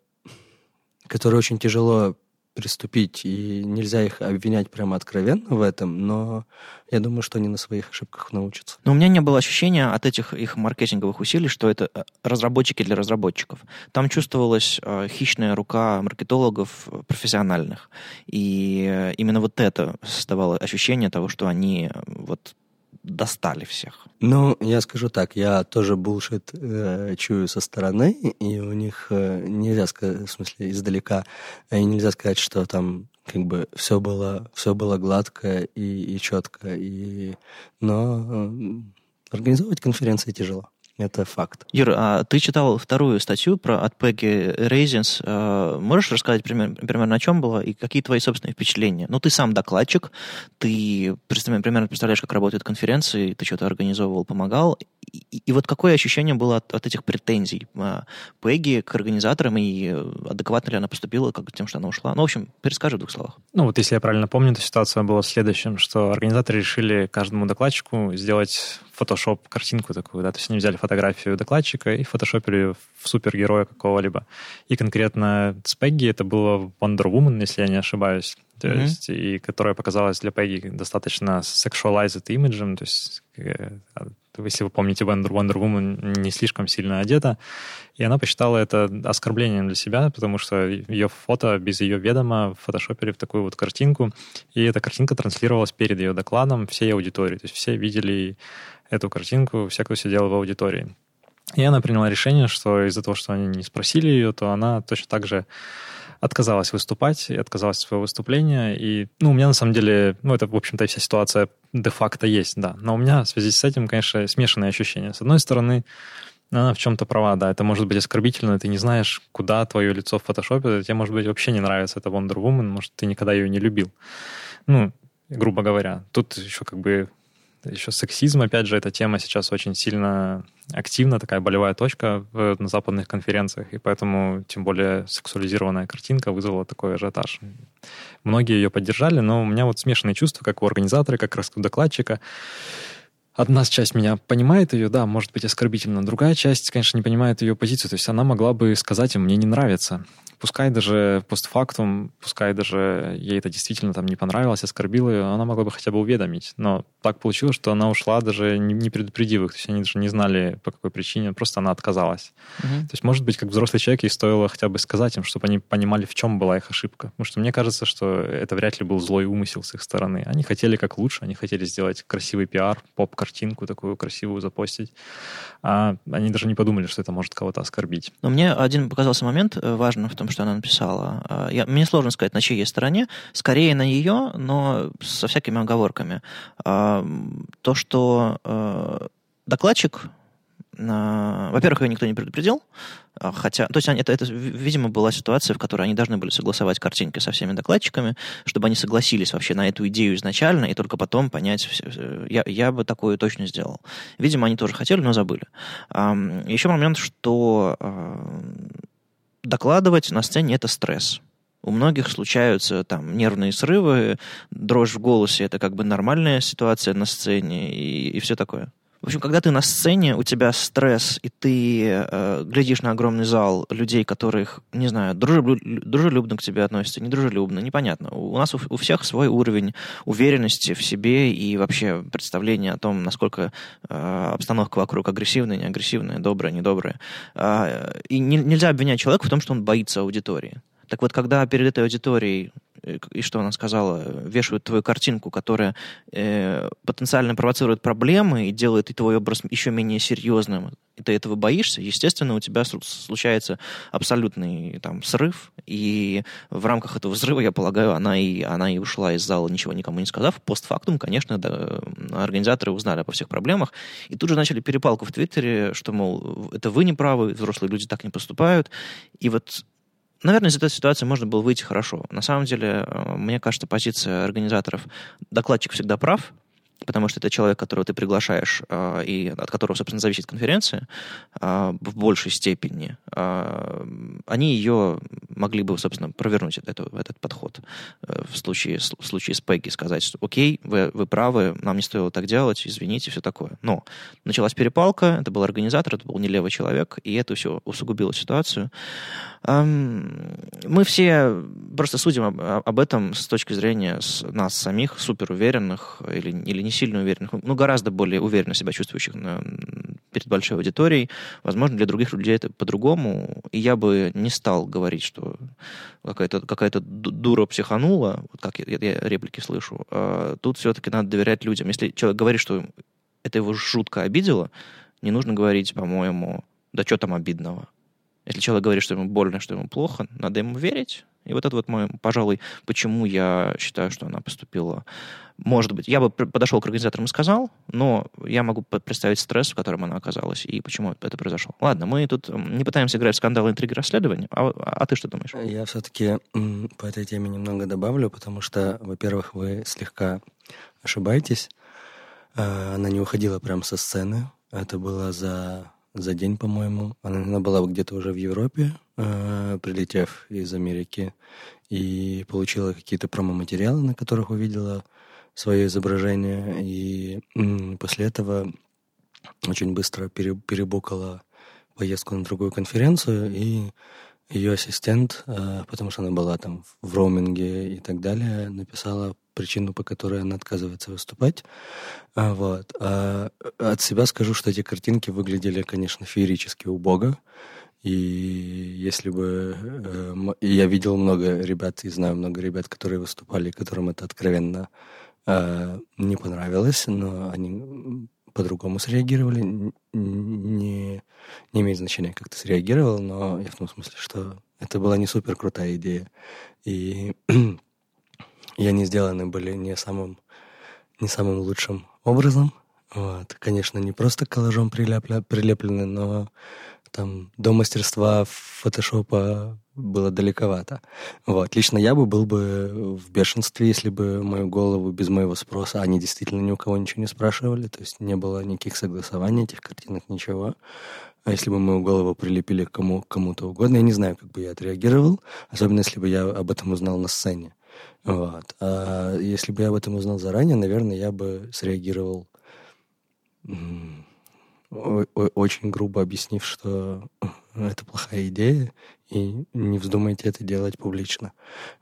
которую очень тяжело приступить, и нельзя их обвинять прямо откровенно в этом, но я думаю, что они на своих ошибках научатся. Но у меня не было ощущения от этих их маркетинговых усилий, что это э, разработчики для разработчиков. Там чувствовалась э, хищная рука маркетологов э, профессиональных, и э, именно вот это создавало ощущение того, что они вот достали всех. Ну, я скажу так, я тоже булшит э, чую со стороны, и у них э, нельзя сказать, в смысле, издалека, и э, нельзя сказать, что там как бы все было, все было гладко и, и четко, и, но э, организовывать конференции тяжело. Это факт. Юр, а ты читал вторую статью про от Пегги Рейзинс. А, можешь рассказать примерно, примерно о чем было и какие твои собственные впечатления? Ну, ты сам докладчик, ты примерно представляешь, как работают конференции, ты что-то организовывал, помогал. И, и вот какое ощущение было от, от этих претензий Пегги к организаторам, и адекватно ли она поступила как тем, что она ушла? Ну, в общем, перескажи в двух словах. Ну, вот если я правильно помню, то ситуация была следующим, что организаторы решили каждому докладчику сделать фотошоп картинку такую, да, то есть они взяли фотографию докладчика и фотошопили в супергероя какого-либо. И конкретно с Пегги это было Wonder Woman, если я не ошибаюсь, то mm-hmm. есть, и которая показалась для Пегги достаточно sexualized имиджем, то есть э, если вы помните, Wonder, Wonder Woman не слишком сильно одета, и она посчитала это оскорблением для себя, потому что ее фото без ее ведома фотошопили в такую вот картинку, и эта картинка транслировалась перед ее докладом всей аудитории, то есть все видели эту картинку, все, кто сидел в аудитории. И она приняла решение, что из-за того, что они не спросили ее, то она точно так же отказалась выступать и отказалась от своего выступления. И, ну, у меня на самом деле, ну, это, в общем-то, вся ситуация де-факто есть, да. Но у меня в связи с этим, конечно, смешанные ощущения. С одной стороны, она в чем-то права, да. Это может быть оскорбительно, ты не знаешь, куда твое лицо в фотошопе, тебе, может быть, вообще не нравится эта Wonder Woman, может, ты никогда ее не любил. Ну, грубо говоря. Тут еще как бы еще сексизм, опять же, эта тема сейчас очень сильно активна, такая болевая точка в, на западных конференциях, и поэтому тем более сексуализированная картинка вызвала такой ажиотаж. Многие ее поддержали, но у меня вот смешанные чувства, как у организатора, как у докладчика. Одна часть меня понимает ее, да, может быть оскорбительно. Другая часть, конечно, не понимает ее позицию. То есть она могла бы сказать им, мне не нравится пускай даже постфактум, пускай даже ей это действительно там не понравилось, оскорбило ее, она могла бы хотя бы уведомить. Но так получилось, что она ушла даже не предупредив их. То есть они даже не знали, по какой причине, просто она отказалась. Угу. То есть, может быть, как взрослый человек, ей стоило хотя бы сказать им, чтобы они понимали, в чем была их ошибка. Потому что мне кажется, что это вряд ли был злой умысел с их стороны. Они хотели как лучше, они хотели сделать красивый пиар, поп-картинку такую красивую запостить. А они даже не подумали, что это может кого-то оскорбить. Но мне один показался момент э, важный в том, что она написала. А, я, мне сложно сказать, на чьей стороне. Скорее на ее, но со всякими оговорками. А, то, что э, докладчик во-первых, ее никто не предупредил, а, хотя, то есть это, это, видимо, была ситуация, в которой они должны были согласовать картинки со всеми докладчиками, чтобы они согласились вообще на эту идею изначально, и только потом понять, я, я бы такое точно сделал. Видимо, они тоже хотели, но забыли. Еще момент, что докладывать на сцене это стресс. У многих случаются там нервные срывы, дрожь в голосе это как бы нормальная ситуация на сцене и, и все такое. В общем, когда ты на сцене, у тебя стресс, и ты э, глядишь на огромный зал людей, которых, не знаю, дружелюб, дружелюбно к тебе относятся, недружелюбно, непонятно. У нас у, у всех свой уровень уверенности в себе и вообще представление о том, насколько э, обстановка вокруг агрессивная, неагрессивная, добрая, недобрая. Э, и не, нельзя обвинять человека в том, что он боится аудитории. Так вот, когда перед этой аудиторией и что она сказала, вешают твою картинку, которая э, потенциально провоцирует проблемы и делает и твой образ еще менее серьезным, и ты этого боишься, естественно, у тебя случается абсолютный там срыв, и в рамках этого взрыва, я полагаю, она и, она и ушла из зала, ничего никому не сказав. Постфактум, конечно, да, организаторы узнали обо всех проблемах, и тут же начали перепалку в Твиттере, что, мол, это вы не правы, взрослые люди так не поступают, и вот Наверное, из этой ситуации можно было выйти хорошо. На самом деле, э, мне кажется, позиция организаторов, докладчик всегда прав, потому что это человек, которого ты приглашаешь, э, и от которого, собственно, зависит конференция э, в большей степени, они ее могли бы, собственно, провернуть это, этот подход. В случае, в случае с Пегги сказать, что окей, вы, вы правы, нам не стоило так делать, извините, все такое. Но началась перепалка, это был организатор, это был не левый человек, и это все усугубило ситуацию. Мы все просто судим об, об этом с точки зрения нас самих, суперуверенных или, или не сильно уверенных, ну, гораздо более уверенно себя чувствующих на, перед большой аудиторией. Возможно, для других людей это по-другому. И я бы не стал говорить, что какая-то какая дура психанула, вот как я, я реплики слышу. А тут все-таки надо доверять людям. Если человек говорит, что это его жутко обидело, не нужно говорить, по-моему, да что там обидного. Если человек говорит, что ему больно, что ему плохо, надо ему верить. И вот это вот мой, пожалуй, почему я считаю, что она поступила. Может быть, я бы подошел к организаторам и сказал, но я могу представить стресс, в котором она оказалась, и почему это произошло. Ладно, мы тут не пытаемся играть в скандалы, интриги, расследования, а, а ты что думаешь? Я все-таки по этой теме немного добавлю, потому что, во-первых, вы слегка ошибаетесь. А, она не уходила прямо со сцены. Это было за за день, по-моему. Она была где-то уже в Европе, э, прилетев из Америки, и получила какие-то промо-материалы, на которых увидела свое изображение, и м, после этого очень быстро пере, перебукала поездку на другую конференцию, и ее ассистент, э, потому что она была там в роуминге и так далее, написала причину, по которой она отказывается выступать. А, вот. А от себя скажу, что эти картинки выглядели, конечно, феерически убого. И если бы... Э, я видел много ребят, и знаю много ребят, которые выступали, которым это откровенно э, не понравилось, но они по-другому среагировали. Не, не имеет значения, как ты среагировал, но я в том смысле, что это была не супер крутая идея. И и они сделаны были не самым, не самым лучшим образом. Вот. Конечно, не просто коллажом прилепля, прилеплены, но там до мастерства фотошопа было далековато. Вот. Лично я бы был бы в бешенстве, если бы мою голову без моего спроса, они действительно ни у кого ничего не спрашивали, то есть не было никаких согласований этих картинок, ничего. А если бы мою голову прилепили кому, кому-то угодно, я не знаю, как бы я отреагировал, особенно если бы я об этом узнал на сцене. Вот. А если бы я об этом узнал заранее, наверное, я бы среагировал очень грубо объяснив, что это плохая идея, и не вздумайте это делать публично.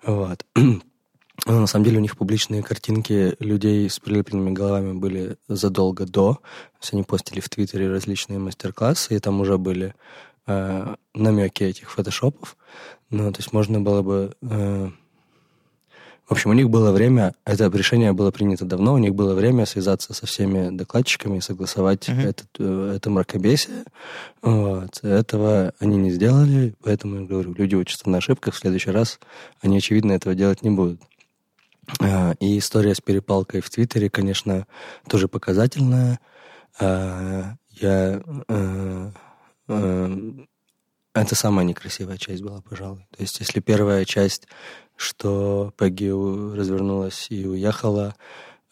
Вот. Но на самом деле у них публичные картинки людей с прилепленными головами были задолго до. То есть они постили в Твиттере различные мастер-классы, и там уже были э, намеки этих фотошопов. Ну, то есть можно было бы э, в общем, у них было время, это решение было принято давно, у них было время связаться со всеми докладчиками и согласовать uh-huh. этот, э, это мракобесие. Вот. Этого они не сделали, поэтому я говорю, люди учатся на ошибках, в следующий раз они, очевидно, этого делать не будут. А, и история с перепалкой в Твиттере, конечно, тоже показательная. А, я э, э, это самая некрасивая часть была, пожалуй. То есть, если первая часть что Пегги развернулась и уехала,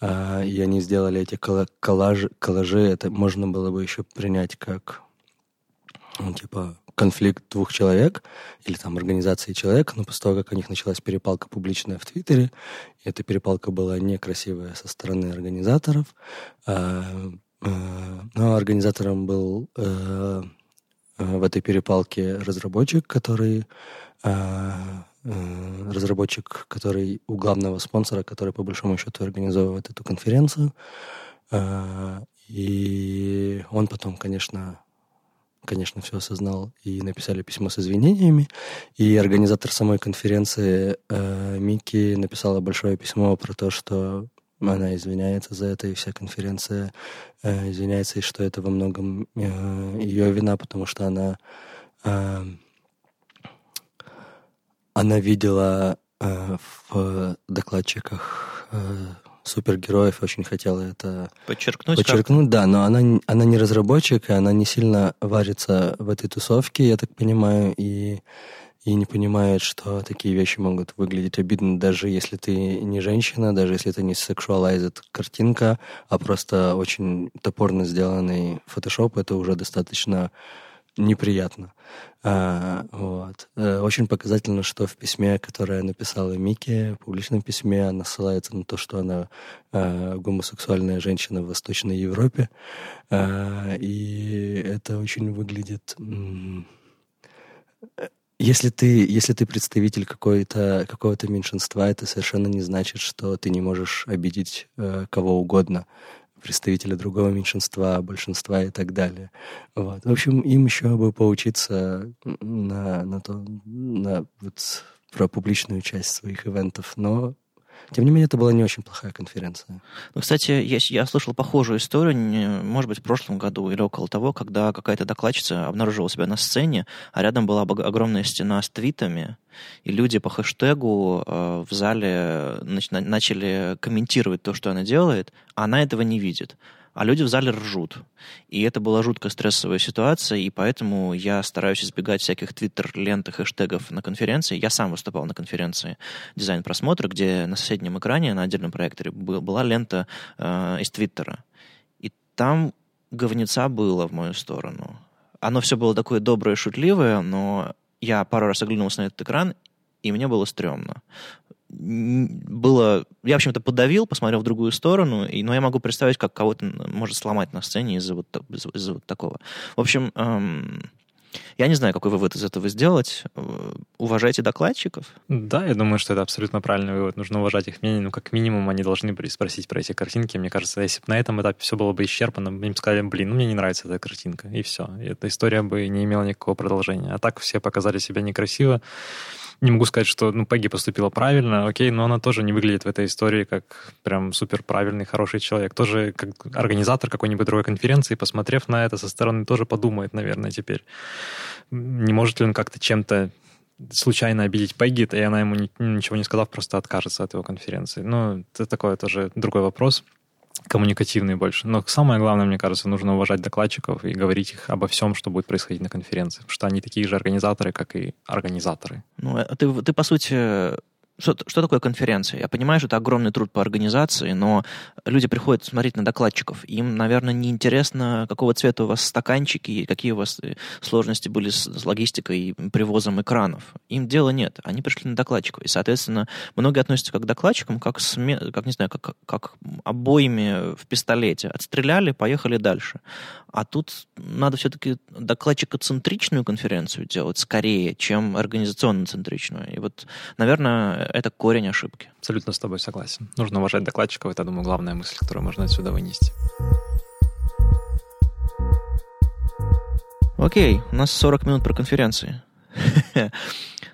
а, и они сделали эти коллажи, коллажи, это можно было бы еще принять как, ну, типа, конфликт двух человек или там организации человек, но после того, как у них началась перепалка публичная в Твиттере, и эта перепалка была некрасивая со стороны организаторов, а, а, но организатором был э, в этой перепалке разработчик, который Э, разработчик, который у главного спонсора, который по большому счету организовывает эту конференцию. Э, и он потом, конечно, конечно, все осознал и написали письмо с извинениями. И организатор самой конференции э, Микки написала большое письмо про то, что она извиняется за это, и вся конференция э, извиняется, и что это во многом э, ее вина, потому что она э, она видела э, в докладчиках э, супергероев, очень хотела это подчеркнуть. Подчеркнуть, да, но она, она не разработчик, и она не сильно варится в этой тусовке, я так понимаю, и, и не понимает, что такие вещи могут выглядеть обидно, даже если ты не женщина, даже если это не сексуализит картинка, а просто очень топорно сделанный фотошоп, это уже достаточно неприятно. А, вот. Э, очень показательно, что в письме, которое написала Микки, в публичном письме, она ссылается на то, что она а, гомосексуальная женщина в Восточной Европе. А, и это очень выглядит... Если ты, если ты представитель какой-то, какого-то меньшинства, это совершенно не значит, что ты не можешь обидеть э, кого угодно представителя другого меньшинства, большинства и так далее. Вот. В общем, им еще бы поучиться на, на то, на вот про публичную часть своих ивентов, но тем не менее, это была не очень плохая конференция. Ну, кстати, я, я слышал похожую историю, может быть, в прошлом году или около того, когда какая-то докладчица обнаружила себя на сцене, а рядом была огромная стена с твитами, и люди по хэштегу э, в зале нач- начали комментировать то, что она делает, а она этого не видит а люди в зале ржут. И это была жутко стрессовая ситуация, и поэтому я стараюсь избегать всяких твиттер-лент и хэштегов на конференции. Я сам выступал на конференции дизайн-просмотра, где на соседнем экране, на отдельном проекторе, была лента э, из твиттера. И там говнеца было в мою сторону. Оно все было такое доброе, шутливое, но я пару раз оглянулся на этот экран, и мне было стрёмно было... Я, в общем-то, подавил, посмотрел в другую сторону, и, но я могу представить, как кого-то может сломать на сцене из-за вот, из-за, из вот такого. В общем, эм, я не знаю, какой вывод из этого сделать. Э, уважайте докладчиков. Да, я думаю, что это абсолютно правильный вывод. Нужно уважать их мнение. Ну, как минимум, они должны спросить про эти картинки. Мне кажется, если бы на этом этапе все было бы исчерпано, им сказали, блин, ну мне не нравится эта картинка, и все. И эта история бы не имела никакого продолжения. А так все показали себя некрасиво не могу сказать, что ну, Пегги поступила правильно, окей, но она тоже не выглядит в этой истории как прям супер правильный, хороший человек. Тоже как организатор какой-нибудь другой конференции, посмотрев на это со стороны, тоже подумает, наверное, теперь, не может ли он как-то чем-то случайно обидеть Пегги, и она ему ничего не сказав, просто откажется от его конференции. Ну, это такое тоже другой вопрос. Коммуникативный больше. Но самое главное, мне кажется, нужно уважать докладчиков и говорить их обо всем, что будет происходить на конференции. Потому что они такие же организаторы, как и организаторы. Ну, а ты, ты по сути, что, что такое конференция? Я понимаю, что это огромный труд по организации, но люди приходят смотреть на докладчиков. Им, наверное, не интересно, какого цвета у вас стаканчики и какие у вас э, сложности были с, с логистикой и привозом экранов. Им дела нет. Они пришли на докладчиков. И, соответственно, многие относятся как к докладчикам, как, сме, как не знаю, как, как обоими в пистолете. Отстреляли, поехали дальше. А тут надо все-таки докладчикоцентричную конференцию делать скорее, чем организационно-центричную. И вот, наверное, это корень ошибки. Абсолютно с тобой согласен. Нужно уважать докладчиков. Это, думаю, главная мысль, которую можно отсюда вынести. Окей, у нас 40 минут про конференции.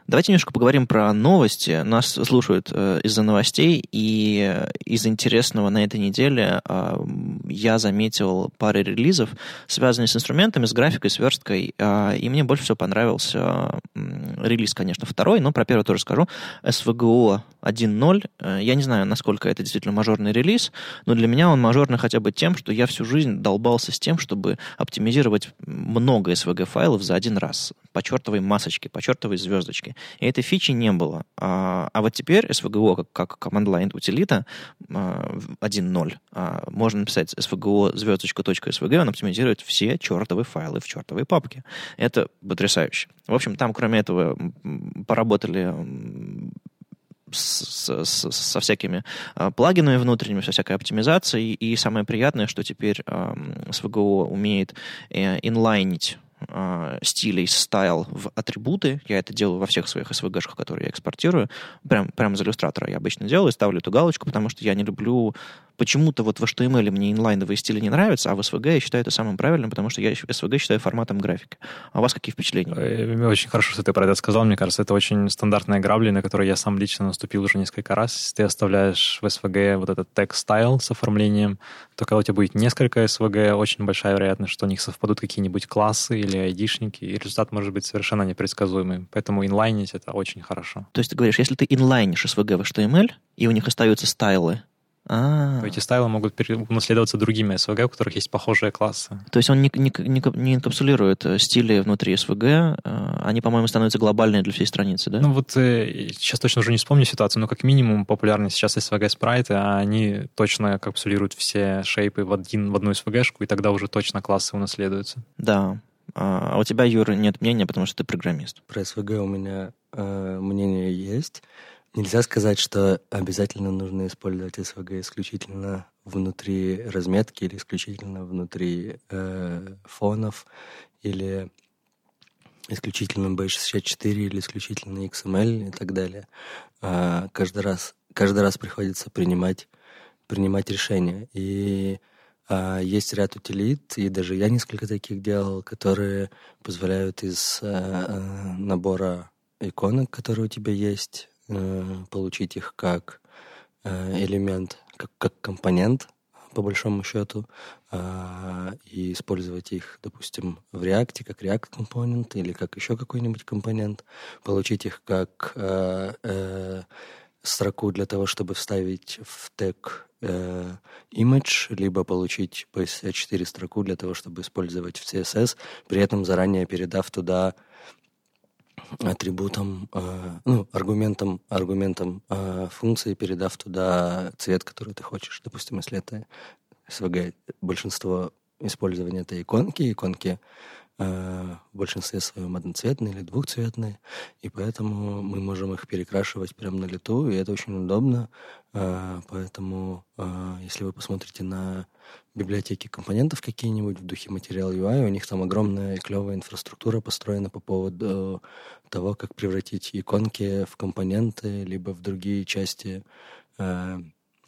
Давайте немножко поговорим про новости. Нас слушают э, из-за новостей, и из интересного на этой неделе э, я заметил пары релизов, связанных с инструментами, с графикой, с версткой, э, и мне больше всего понравился э, релиз, конечно, второй, но про первый тоже скажу. SVGO 1.0. Э, я не знаю, насколько это действительно мажорный релиз, но для меня он мажорный хотя бы тем, что я всю жизнь долбался с тем, чтобы оптимизировать много SVG-файлов за один раз по чертовой масочке, по чертовой звездочке. И этой фичи не было. А, а вот теперь SVGO как, как command-line утилита 1.0 а, можно написать svgo звездочка.svg, он оптимизирует все чертовые файлы в чертовой папке. Это потрясающе. В общем, там, кроме этого, поработали с, с, со всякими э, плагинами внутренними, со всякой оптимизацией. И самое приятное, что теперь э, SVGO умеет э, инлайнить э, стилей, стайл в атрибуты. Я это делаю во всех своих SVG-шках, которые я экспортирую. Прям, прямо из иллюстратора я обычно делаю, ставлю эту галочку, потому что я не люблю почему-то вот в HTML мне инлайновые стили не нравятся, а в SVG я считаю это самым правильным, потому что я SVG считаю форматом графики. А у вас какие впечатления? Э, очень хорошо, что ты про это сказал. Мне кажется, это очень стандартная грабли, на которой я сам лично наступил уже несколько раз. Ты оставляешь в SVG вот этот text-стайл с оформлением, то когда у тебя будет несколько SVG, очень большая вероятность, что у них совпадут какие-нибудь классы или айдишники, и результат может быть совершенно непредсказуемый. Поэтому инлайнить это очень хорошо. То есть ты говоришь, если ты инлайнишь SVG в HTML, и у них остаются стайлы, а Эти стайлы могут унаследоваться другими SVG, у которых есть похожие классы. То есть он не, не, не, не инкапсулирует э, стили внутри SVG, э, они, по-моему, становятся глобальными для всей страницы, да? Ну вот э, сейчас точно уже не вспомню ситуацию, но как минимум популярны сейчас SVG спрайты, а они точно капсулируют все шейпы в, один, в одну SVG-шку, и тогда уже точно классы унаследуются. Да. А, а у тебя, Юра, нет мнения, потому что ты программист. Про SVG у меня э, мнение есть. Нельзя сказать, что обязательно нужно использовать SVG исключительно внутри разметки или исключительно внутри э, фонов или исключительно B64 или исключительно XML и так далее. А каждый раз каждый раз приходится принимать принимать решения и а, есть ряд утилит, и даже я несколько таких делал, которые позволяют из а, набора иконок, которые у тебя есть, получить их как э, элемент, как, как компонент, по большому счету, а, и использовать их, допустим, в React как React компонент или как еще какой-нибудь компонент, получить их как э, строку для того, чтобы вставить в тег image, либо получить PS4 строку для того, чтобы использовать в CSS, при этом заранее передав туда атрибутом, э, ну, аргументом, аргументом э, функции, передав туда цвет, который ты хочешь. Допустим, если это SVG, большинство использования этой иконки, иконки э, в большинстве своем одноцветные или двухцветные, и поэтому мы можем их перекрашивать прямо на лету, и это очень удобно. Э, поэтому, э, если вы посмотрите на библиотеки компонентов какие-нибудь в духе материал UI, у них там огромная клевая инфраструктура построена по поводу того, как превратить иконки в компоненты, либо в другие части, э,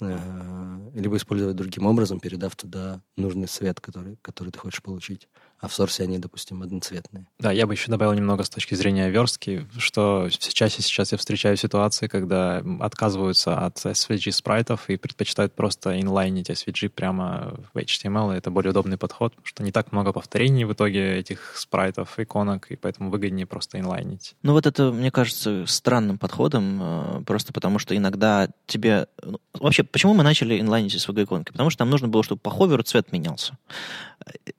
э, либо использовать другим образом, передав туда нужный цвет, который, который ты хочешь получить. А в сорсе они, допустим, одноцветные. Да, я бы еще добавил немного с точки зрения верстки, что чаще сейчас я встречаю ситуации, когда отказываются от SVG спрайтов и предпочитают просто инлайнить SVG прямо в HTML. Это более удобный подход, что не так много повторений в итоге этих спрайтов, иконок, и поэтому выгоднее просто инлайнить. Ну вот это, мне кажется, странным подходом, э, просто потому что иногда тебе... Ну, вообще, почему мы начали инлайнить SVG-иконки? Потому что нам нужно было, чтобы по ховеру цвет менялся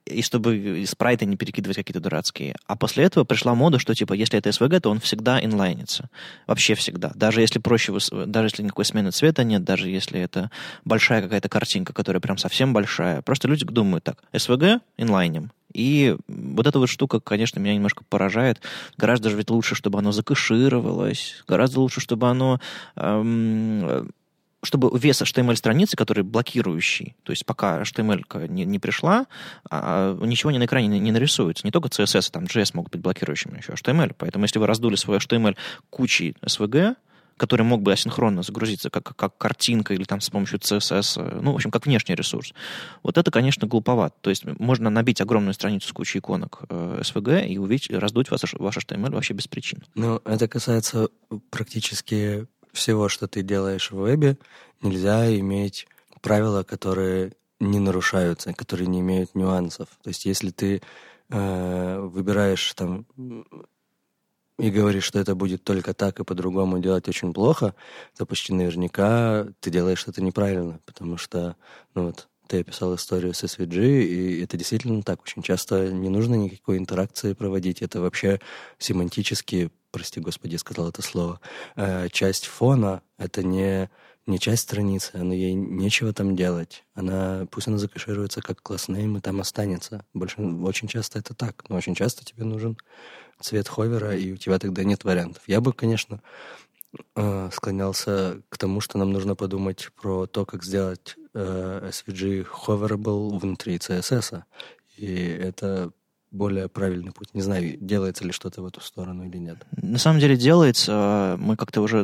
и чтобы спрайты не перекидывать какие-то дурацкие. А после этого пришла мода, что типа, если это SVG, то он всегда инлайнится. Вообще всегда. Даже если проще, даже если никакой смены цвета нет, даже если это большая какая-то картинка, которая прям совсем большая. Просто люди думают так, SVG инлайним. И вот эта вот штука, конечно, меня немножко поражает. Гораздо же ведь лучше, чтобы оно закэшировалось, гораздо лучше, чтобы оно эм, чтобы вес HTML-страницы, который блокирующий, то есть пока HTML не, не пришла, а, ничего не на экране не, не нарисуется. Не только CSS, там JS могут быть блокирующими, еще HTML. Поэтому если вы раздули свой HTML кучей SVG, который мог бы асинхронно загрузиться как, как картинка или там с помощью CSS, ну, в общем, как внешний ресурс. Вот это, конечно, глуповато. То есть можно набить огромную страницу с кучей иконок э, SVG и увидеть, раздуть ваш, ваш HTML вообще без причин. Ну, это касается практически всего, что ты делаешь в вебе, нельзя иметь правила, которые не нарушаются, которые не имеют нюансов. То есть если ты э, выбираешь там и говоришь, что это будет только так и по-другому делать очень плохо, то почти наверняка ты делаешь что-то неправильно, потому что, ну вот, ты описал историю с SVG, и это действительно так. Очень часто не нужно никакой интеракции проводить. Это вообще семантически прости господи, сказал это слово, э, часть фона — это не, не часть страницы, она ей нечего там делать. Она, пусть она закэшируется как класснейм и там останется. Больше, очень часто это так, но очень часто тебе нужен цвет ховера, и у тебя тогда нет вариантов. Я бы, конечно, э, склонялся к тому, что нам нужно подумать про то, как сделать э, SVG hoverable внутри CSS. И это более правильный путь. Не знаю, делается ли что-то в эту сторону или нет. На самом деле делается. Мы как-то уже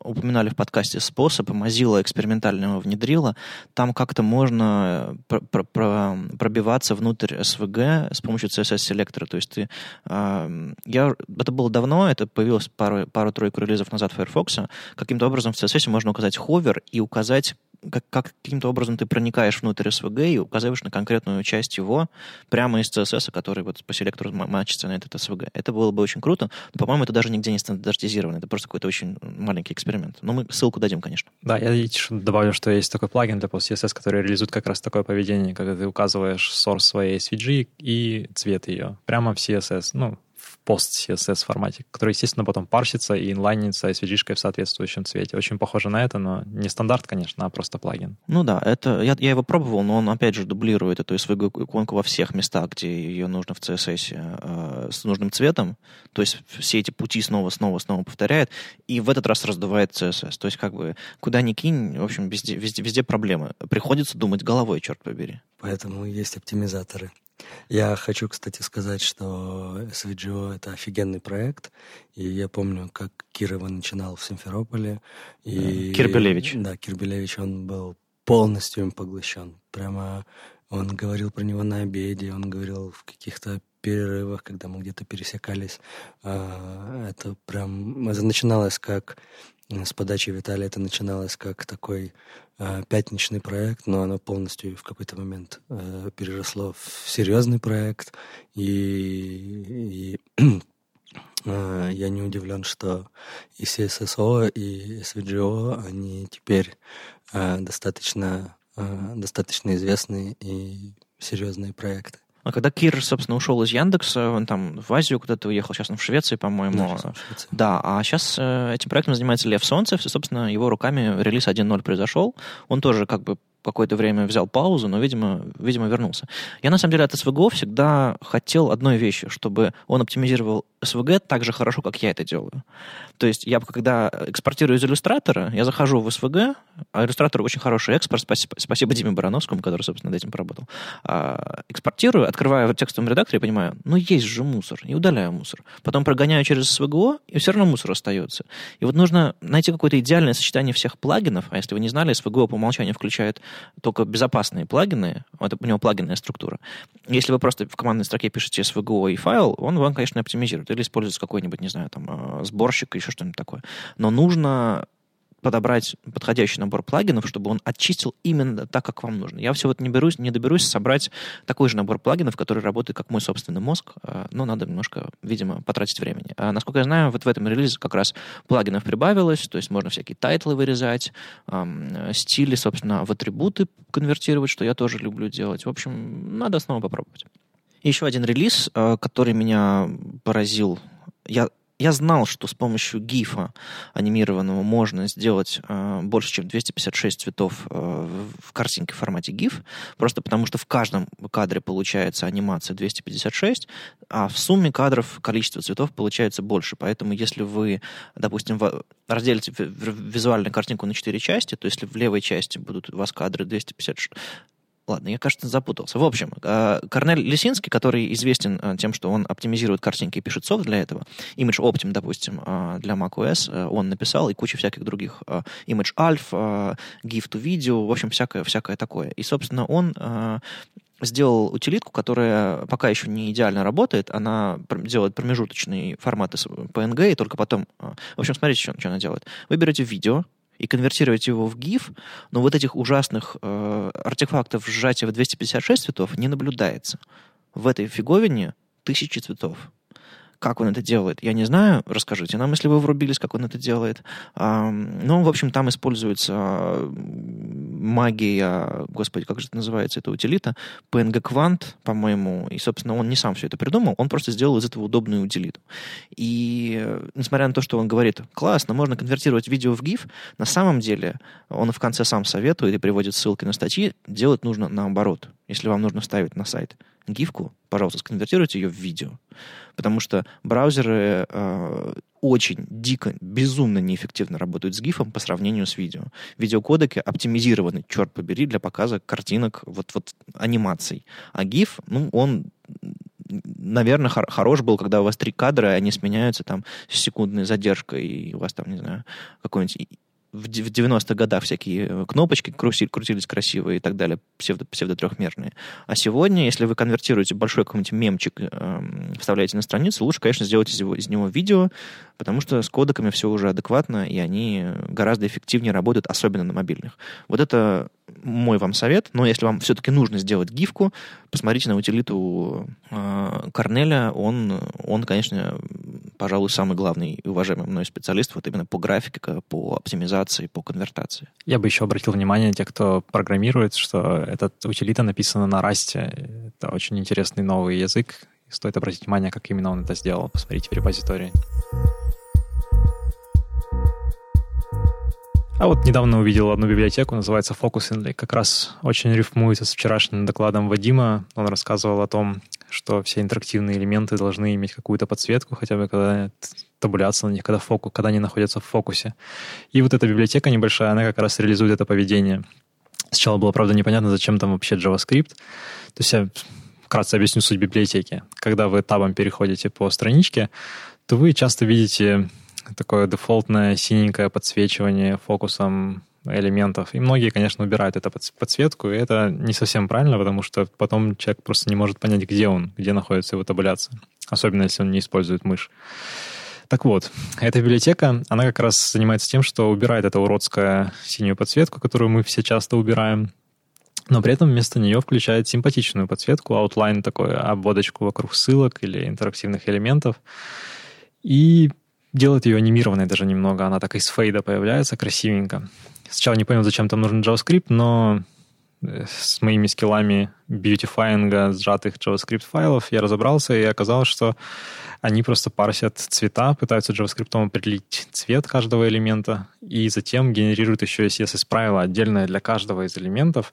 упоминали в подкасте способ. Mozilla экспериментально его внедрила. Там как-то можно про про про пробиваться внутрь SVG с помощью CSS-селектора. То есть ты... Э, я, это было давно, это появилось пару, пару-тройку релизов назад Firefox. Каким-то образом в CSS можно указать ховер и указать как, как каким-то образом ты проникаешь внутрь SVG и указываешь на конкретную часть его прямо из CSS, который вот по селектору мачится на этот SVG. Это было бы очень круто, но, по-моему, это даже нигде не стандартизировано. Это просто какой-то очень маленький эксперимент. Но мы ссылку дадим, конечно. Да, я еще добавлю, что есть такой плагин для CSS, который реализует как раз такое поведение, когда ты указываешь source своей SVG и цвет ее прямо в CSS. Ну, пост-CSS формате, который, естественно, потом парсится и инлайнится SVG-шкой в соответствующем цвете. Очень похоже на это, но не стандарт, конечно, а просто плагин. Ну да, это я, я его пробовал, но он, опять же, дублирует эту SVG-иконку во всех местах, где ее нужно в CSS э, с нужным цветом. То есть все эти пути снова, снова, снова повторяет, и в этот раз раздувает CSS. То есть как бы куда ни кинь, в общем, везде, везде, везде проблемы. Приходится думать головой, черт побери. Поэтому есть оптимизаторы. Я хочу, кстати, сказать, что SVGO — это офигенный проект. И я помню, как Кирова начинал в Симферополе. И, Кирбелевич. Да, Кирбелевич, он был полностью им поглощен. Прямо он говорил про него на обеде, он говорил в каких-то перерывах, когда мы где-то пересекались. А, это прям... Это начиналось как с подачи Виталия это начиналось как такой э, пятничный проект, но оно полностью в какой-то момент э, переросло в серьезный проект. И, и э, я не удивлен, что и CSSO, и SVGO, они теперь э, достаточно, э, достаточно известные и серьезные проекты. А когда Кир, собственно, ушел из Яндекса, он там в Азию куда-то уехал, сейчас он в Швеции, по-моему. Да, да, а сейчас э, этим проектом занимается Лев Солнцев, и, собственно, его руками релиз 1.0 произошел. Он тоже как бы какое-то время взял паузу, но, видимо, видимо, вернулся. Я, на самом деле, от SVG всегда хотел одной вещи, чтобы он оптимизировал SVG так же хорошо, как я это делаю. То есть я, когда экспортирую из иллюстратора, я захожу в SVG, а иллюстратор очень хороший экспорт, спасибо, спасибо Диме Барановскому, который, собственно, над этим поработал. А, экспортирую, открываю в текстовом редакторе и понимаю, ну, есть же мусор, и удаляю мусор. Потом прогоняю через SVGO, и все равно мусор остается. И вот нужно найти какое-то идеальное сочетание всех плагинов, а если вы не знали, SVGO по умолчанию включает только безопасные плагины, это у него плагинная структура. Если вы просто в командной строке пишете SVGO и файл, он вам, конечно, оптимизирует. Или используется какой-нибудь, не знаю, там, э, сборщик, еще что-нибудь такое. Но нужно подобрать подходящий набор плагинов, чтобы он очистил именно так, как вам нужно. Я все вот не, берусь, не доберусь собрать такой же набор плагинов, который работает как мой собственный мозг, э, но надо немножко, видимо, потратить времени. А насколько я знаю, вот в этом релизе как раз плагинов прибавилось, то есть можно всякие тайтлы вырезать, стили, собственно, в атрибуты конвертировать, что я тоже люблю делать. В общем, надо снова попробовать. Еще один релиз, э, который меня поразил. Я я знал, что с помощью гифа анимированного можно сделать э, больше, чем 256 цветов э, в картинке в формате GIF, просто потому что в каждом кадре получается анимация 256, а в сумме кадров количество цветов получается больше. Поэтому если вы, допустим, разделите визуальную картинку на 4 части, то если в левой части будут у вас кадры 256, Ладно, я, кажется, запутался. В общем, э, Корнель Лисинский, который известен э, тем, что он оптимизирует картинки и пишет софт для этого, Image Optim, допустим, э, для macOS, он написал, и куча всяких других Image Alpha, GIF to Video, в общем, всякое, всякое такое. И, собственно, он сделал утилитку, которая пока еще не идеально работает. Она делает промежуточные форматы PNG, и только потом... В общем, смотрите, что она делает. Вы берете видео, и конвертировать его в GIF, но вот этих ужасных э, артефактов сжатия в 256 цветов не наблюдается. В этой фиговине тысячи цветов. Как он это делает, я не знаю. Расскажите нам, если вы врубились, как он это делает. Ну, в общем, там используется магия, господи, как же это называется, это утилита, PNG Quant, по-моему, и, собственно, он не сам все это придумал, он просто сделал из этого удобную утилиту. И, несмотря на то, что он говорит, классно, можно конвертировать видео в GIF, на самом деле он в конце сам советует и приводит ссылки на статьи, делать нужно наоборот, если вам нужно ставить на сайт гифку, пожалуйста, сконвертируйте ее в видео. Потому что браузеры э, очень дико, безумно неэффективно работают с гифом по сравнению с видео. Видеокодеки оптимизированы, черт побери, для показа картинок, вот, вот анимаций. А гиф, ну, он наверное, хор- хорош был, когда у вас три кадра, и они сменяются там с секундной задержкой, и у вас там, не знаю, какой-нибудь в 90-х годах всякие э, кнопочки крутились, крутились красивые и так далее, псевдо, псевдотрехмерные. А сегодня, если вы конвертируете большой какой-нибудь мемчик, э, вставляете на страницу, лучше, конечно, сделать из, его, из него видео, потому что с кодеками все уже адекватно, и они гораздо эффективнее работают, особенно на мобильных. Вот это мой вам совет, но если вам все-таки нужно сделать гифку, посмотрите на утилиту э, Корнеля, он, он, конечно, пожалуй, самый главный и уважаемый мной специалист вот именно по графике, по оптимизации, по конвертации. Я бы еще обратил внимание тех, кто программирует, что этот утилита написана на Расте. Это очень интересный новый язык. Стоит обратить внимание, как именно он это сделал. Посмотрите в репозитории. А вот недавно увидел одну библиотеку, называется Focusingly. Как раз очень рифмуется с вчерашним докладом Вадима. Он рассказывал о том, что все интерактивные элементы должны иметь какую-то подсветку, хотя бы когда табуляция на них, когда, фокус, когда они находятся в фокусе. И вот эта библиотека небольшая, она как раз реализует это поведение. Сначала было, правда, непонятно, зачем там вообще JavaScript. То есть я вкратце объясню суть библиотеки. Когда вы табом переходите по страничке, то вы часто видите такое дефолтное синенькое подсвечивание фокусом элементов. И многие, конечно, убирают эту подсветку, и это не совсем правильно, потому что потом человек просто не может понять, где он, где находится его табуляция. Особенно, если он не использует мышь. Так вот, эта библиотека, она как раз занимается тем, что убирает эту уродскую синюю подсветку, которую мы все часто убираем, но при этом вместо нее включает симпатичную подсветку, outline такой, обводочку вокруг ссылок или интерактивных элементов. И делает ее анимированной даже немного. Она так из фейда появляется красивенько. Сначала не понял, зачем там нужен JavaScript, но с моими скиллами бьютифайинга сжатых JavaScript файлов я разобрался, и оказалось, что они просто парсят цвета, пытаются JavaScript определить цвет каждого элемента, и затем генерируют еще и CSS-правило отдельное для каждого из элементов,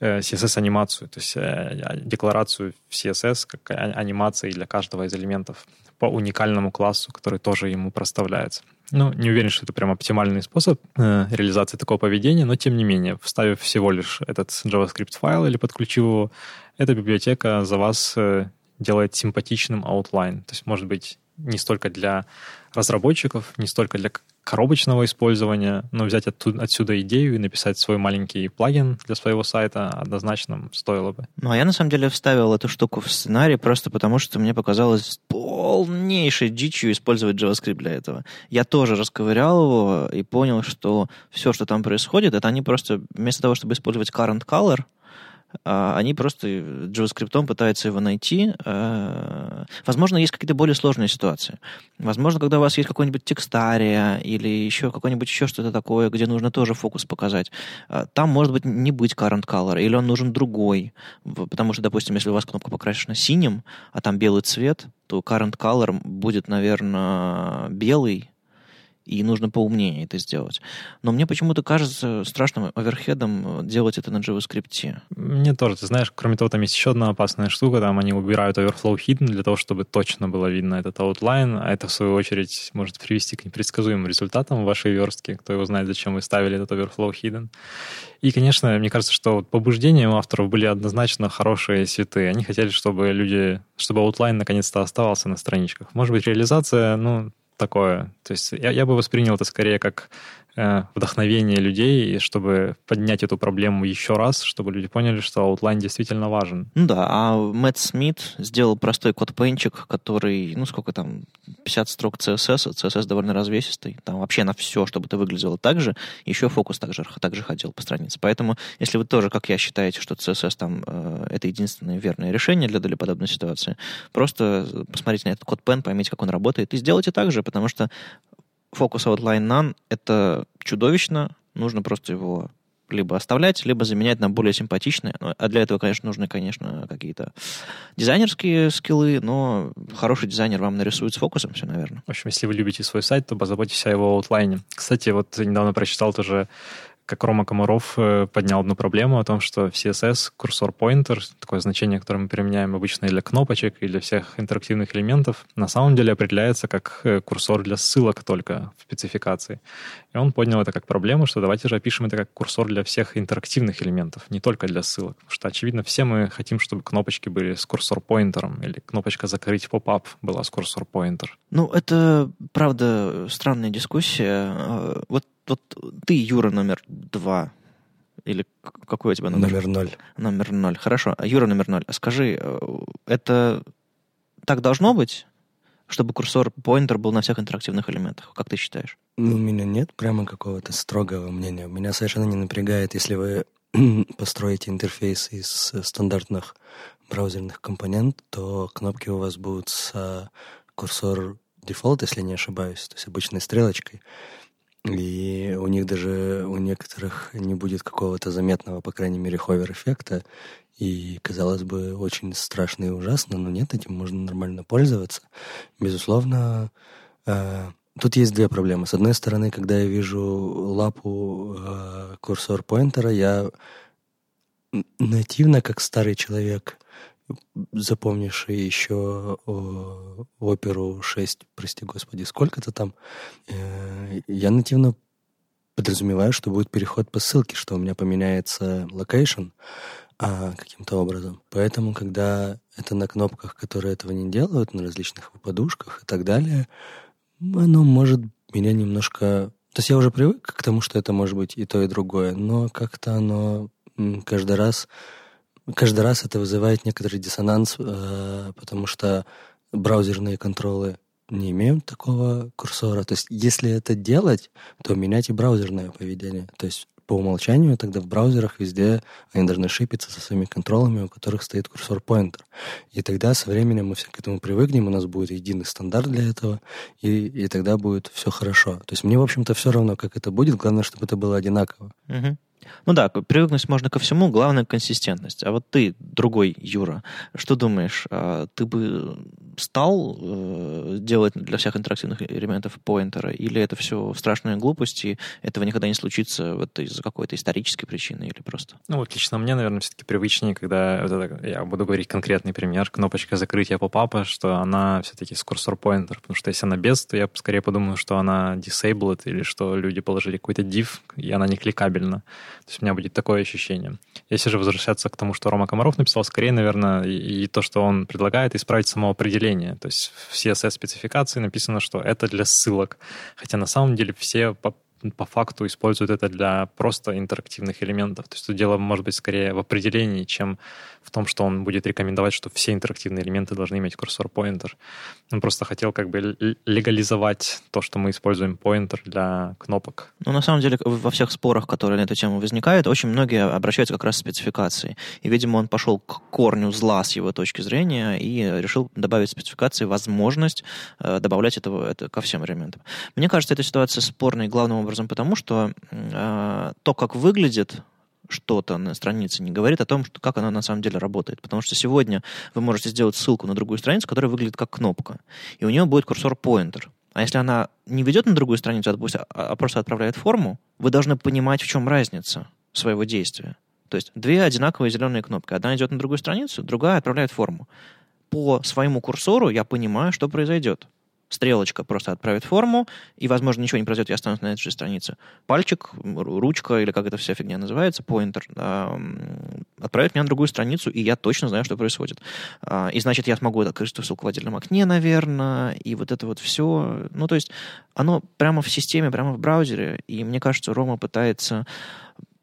э, CSS-анимацию, то есть э, декларацию в CSS как а, анимации для каждого из элементов по уникальному классу, который тоже ему проставляется. Ну, не уверен, что это прям оптимальный способ э, реализации такого поведения, но тем не менее, вставив всего лишь этот JavaScript файл или подключив его, эта библиотека за вас э, делает симпатичным outline. То есть, может быть, не столько для разработчиков, не столько для коробочного использования, но взять оттуда, отсюда идею и написать свой маленький плагин для своего сайта однозначно стоило бы. Ну, а я на самом деле вставил эту штуку в сценарий просто потому, что мне показалось полнейшей дичью использовать JavaScript для этого. Я тоже расковырял его и понял, что все, что там происходит, это они просто вместо того, чтобы использовать current color, они просто JavaScript пытаются его найти. А, возможно, есть какие-то более сложные ситуации. Возможно, когда у вас есть какой-нибудь текстария или еще какой-нибудь еще что-то такое, где нужно тоже фокус показать, а, там может быть не быть current color, или он нужен другой. Потому что, допустим, если у вас кнопка покрашена синим, а там белый цвет, то current color будет, наверное, белый, и нужно поумнее это сделать. Но мне почему-то кажется страшным оверхедом делать это на JavaScript. Мне тоже. Ты знаешь, кроме того, там есть еще одна опасная штука. Там они убирают overflow hidden для того, чтобы точно было видно этот outline, а это, в свою очередь, может привести к непредсказуемым результатам в вашей верстке. Кто его знает, зачем вы ставили этот overflow hidden. И, конечно, мне кажется, что побуждением авторов были однозначно хорошие цветы. Они хотели, чтобы люди, чтобы outline наконец-то оставался на страничках. Может быть, реализация, ну, такое. То есть я, я бы воспринял это скорее как вдохновение людей, чтобы поднять эту проблему еще раз, чтобы люди поняли, что Outline действительно важен. Ну да, а Мэтт Смит сделал простой код-пенчик, который, ну сколько там, 50 строк CSS, CSS довольно развесистый, там вообще на все, чтобы это выглядело так же, еще фокус также, также ходил по странице. Поэтому, если вы тоже, как я, считаете, что CSS там э, это единственное верное решение для, для подобной ситуации, просто посмотрите на этот код пен, поймите, как он работает, и сделайте так же, потому что фокус outline none — это чудовищно, нужно просто его либо оставлять, либо заменять на более симпатичные. Ну, а для этого, конечно, нужны, конечно, какие-то дизайнерские скиллы, но хороший дизайнер вам нарисует с фокусом все, наверное. В общем, если вы любите свой сайт, то позаботьтесь о его аутлайне. Кстати, вот недавно прочитал тоже как Рома Комаров э, поднял одну проблему о том, что в CSS курсор pointer, такое значение, которое мы применяем обычно для кнопочек, и для всех интерактивных элементов, на самом деле определяется как э, курсор для ссылок только в спецификации. И он поднял это как проблему, что давайте же опишем это как курсор для всех интерактивных элементов, не только для ссылок. Потому что, очевидно, все мы хотим, чтобы кнопочки были с cursor: pointer'ом, или кнопочка «Закрыть поп-ап» была с курсор-поинтер. Ну, это, правда, странная дискуссия. А, вот вот ты, Юра, номер два. Или какой у тебя номер? Номер ноль. Номер ноль. Хорошо. А Юра номер ноль. А скажи, э, это так должно быть? чтобы cursor: pointer был на всех интерактивных элементах. Как ты считаешь? Ну, у меня нет прямо какого-то строгого мнения. Меня совершенно не напрягает, если вы построите интерфейс из стандартных браузерных компонент, то кнопки у вас будут с cursor: default, если не ошибаюсь, то есть обычной стрелочкой. И у них даже у некоторых не будет какого-то заметного, по крайней мере, ховер-эффекта. И, казалось бы, очень страшно и ужасно, но нет, этим можно нормально пользоваться. Безусловно, э, тут есть две проблемы. С одной стороны, когда я вижу лапу э, курсор поинтера, я нативно, как старый человек, запомнивший еще оперу 6, прости господи, сколько-то там, э, я нативно подразумеваю, что будет переход по ссылке, что у меня поменяется location а, каким-то образом. Поэтому, когда это на кнопках, которые этого не делают, на различных плюшках и так далее, оно может меня немножко... То есть я уже привык к тому, что это может быть и то, и другое, но как-то оно каждый раз каждый раз это вызывает некоторый диссонанс, э, потому что браузерные контролы не имеют такого курсора. То есть, если это делать, то менять и браузерное поведение. То есть, по умолчанию тогда в браузерах везде они должны шипиться со своими контролами, у которых стоит курсор-поинтер. И тогда со временем мы все к этому привыкнем, у нас будет единый стандарт для этого, и, и тогда будет все хорошо. То есть мне, в общем-то, все равно, как это будет, главное, чтобы это было одинаково. Угу. Ну да, привыкнуть можно ко всему, главное консистентность. А вот ты, другой Юра, что думаешь, а ты бы стал э, делать для всех интерактивных элементов поинтера, или это все страшные глупости, этого никогда не случится вот из-за какой-то исторической причины или просто? Ну вот лично мне, наверное, все-таки привычнее, когда вот это, я буду говорить конкретный пример, кнопочка закрытия попапа, что она все-таки с курсор поинтер, потому что если она без, то я скорее подумаю, что она disabled или что люди положили какой-то div, и она не кликабельна. То есть у меня будет такое ощущение. Если же возвращаться к тому, что Рома Комаров написал, скорее, наверное, и, и то, что он предлагает, исправить самоопределение. То есть в CSS-спецификации написано, что это для ссылок. Хотя на самом деле все по факту используют это для просто интерактивных элементов. То есть тут дело может быть скорее в определении, чем в том, что он будет рекомендовать, что все интерактивные элементы должны иметь курсор-поинтер. Он просто хотел как бы легализовать то, что мы используем поинтер для кнопок. Ну, на самом деле, во всех спорах, которые на эту тему возникают, очень многие обращаются как раз к спецификации. И, видимо, он пошел к корню зла с его точки зрения и решил добавить спецификации возможность э, добавлять этого, это ко всем элементам. Мне кажется, эта ситуация спорной главным образом потому, что э, то, как выглядит что-то на странице не говорит о том, что, как она на самом деле работает. Потому что сегодня вы можете сделать ссылку на другую страницу, которая выглядит как кнопка, и у нее будет курсор-поинтер. А если она не ведет на другую страницу, а, а, а просто отправляет форму, вы должны понимать, в чем разница своего действия. То есть две одинаковые зеленые кнопки. Одна идет на другую страницу, другая отправляет форму. По своему курсору я понимаю, что произойдет стрелочка просто отправит форму, и, возможно, ничего не произойдет, я останусь на этой же странице. Пальчик, ручка, или как эта вся фигня называется, поинтер, отправит меня на другую страницу, и я точно знаю, что происходит. А, и, значит, я смогу открыть ссылку в отдельном окне, наверное, и вот это вот все. Ну, то есть оно прямо в системе, прямо в браузере, и мне кажется, Рома пытается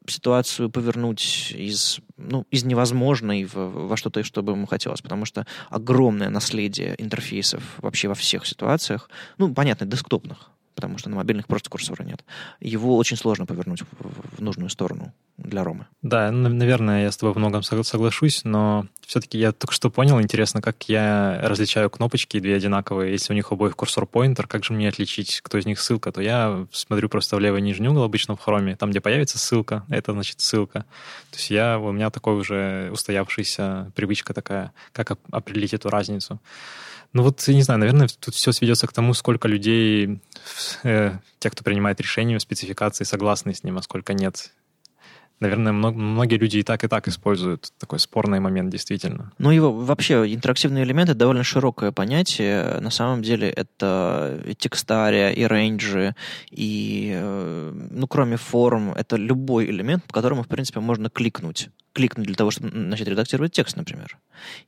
ситуацию повернуть из, ну, из невозможной в, во что-то, что бы ему хотелось, потому что огромное наследие интерфейсов вообще во всех ситуациях, ну, понятно, десктопных, потому что на мобильных просто курсора нет. Его очень сложно повернуть в, нужную сторону для Ромы. Да, наверное, я с тобой в многом соглашусь, но все-таки я только что понял, интересно, как я различаю кнопочки две одинаковые, если у них обоих курсор-поинтер, как же мне отличить, кто из них ссылка, то я смотрю просто в левый нижний угол обычно в хроме, там, где появится ссылка, это значит ссылка. То есть я, у меня такой уже устоявшаяся привычка такая, как определить эту разницу. Ну вот, я не знаю, наверное, тут все сведется к тому, сколько людей, э, те, кто принимает решения в спецификации, согласны с ним, а сколько нет. Наверное, много, многие люди и так, и так используют такой спорный момент, действительно. Ну, его вообще интерактивные элементы довольно широкое понятие. На самом деле это и текстария, и рейнджи, и, э, ну, кроме форм, это любой элемент, по которому, в принципе, можно кликнуть кликнуть для того, чтобы начать редактировать текст, например.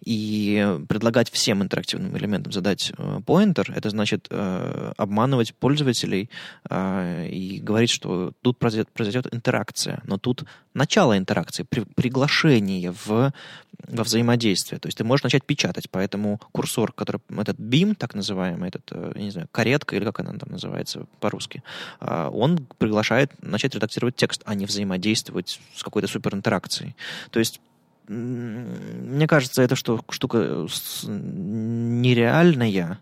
И предлагать всем интерактивным элементам задать э, поинтер, это значит э, обманывать пользователей э, и говорить, что тут произойдет, произойдет интеракция, но тут начало интеракции, при, приглашение в, во взаимодействие. То есть ты можешь начать печатать, поэтому курсор, который, этот бим, так называемый, этот, э, я не знаю, каретка или как она там называется по-русски, э, он приглашает начать редактировать текст, а не взаимодействовать с какой-то суперинтеракцией. То есть мне кажется, эта что, штука нереальная,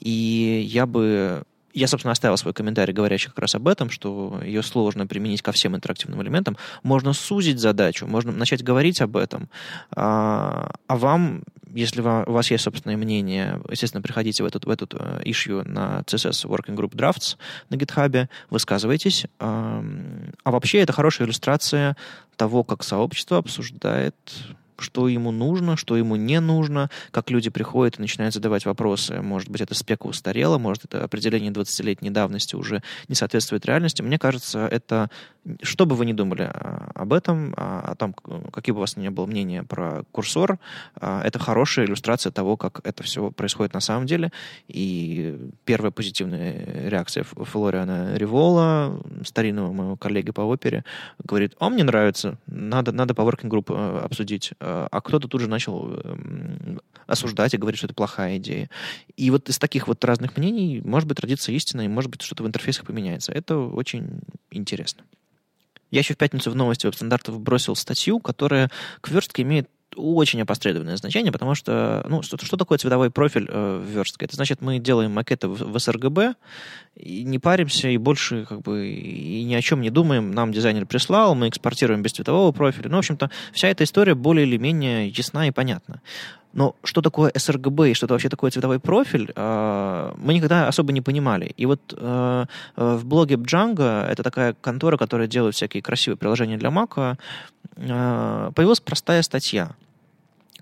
и я бы я, собственно, оставил свой комментарий, говорящий как раз об этом, что ее сложно применить ко всем интерактивным элементам. Можно сузить задачу, можно начать говорить об этом. А, а вам, если у вас есть собственное мнение, естественно, приходите в этот, в этот issue на CSS Working Group Drafts на GitHub, высказывайтесь. А вообще это хорошая иллюстрация того, как сообщество обсуждает что ему нужно, что ему не нужно, как люди приходят и начинают задавать вопросы. Может быть, это спека устарела, может, это определение 20-летней давности уже не соответствует реальности. Мне кажется, это, что бы вы ни думали об этом, о том, какие бы у вас ни было мнения про курсор, это хорошая иллюстрация того, как это все происходит на самом деле. И первая позитивная реакция Флориана Ривола, старинного моего коллеги по опере, говорит, а мне нравится, надо, надо по working group э, обсудить Э, а кто-то тут же начал эм, осуждать и говорить, что это плохая идея. И вот из таких вот разных мнений может быть родится истина, и может быть что-то в интерфейсах поменяется. Это очень интересно. Я еще в пятницу в новости веб-стандартов бросил статью, которая к верстке имеет очень опосредованное значение, потому что, ну, что, что такое цветовой профиль э, в верстке? Это значит, мы делаем макеты в, в sRGB, и не паримся, и больше как бы и ни о чем не думаем. Нам дизайнер прислал, мы экспортируем без цветового профиля. Ну, в общем-то, вся эта история более или менее ясна и понятна. Но что такое sRGB и что это вообще такое цветовой профиль, э, мы никогда особо не понимали. И вот э, в блоге Django, это такая контора, которая делает всякие красивые приложения для Mac, э, появилась простая статья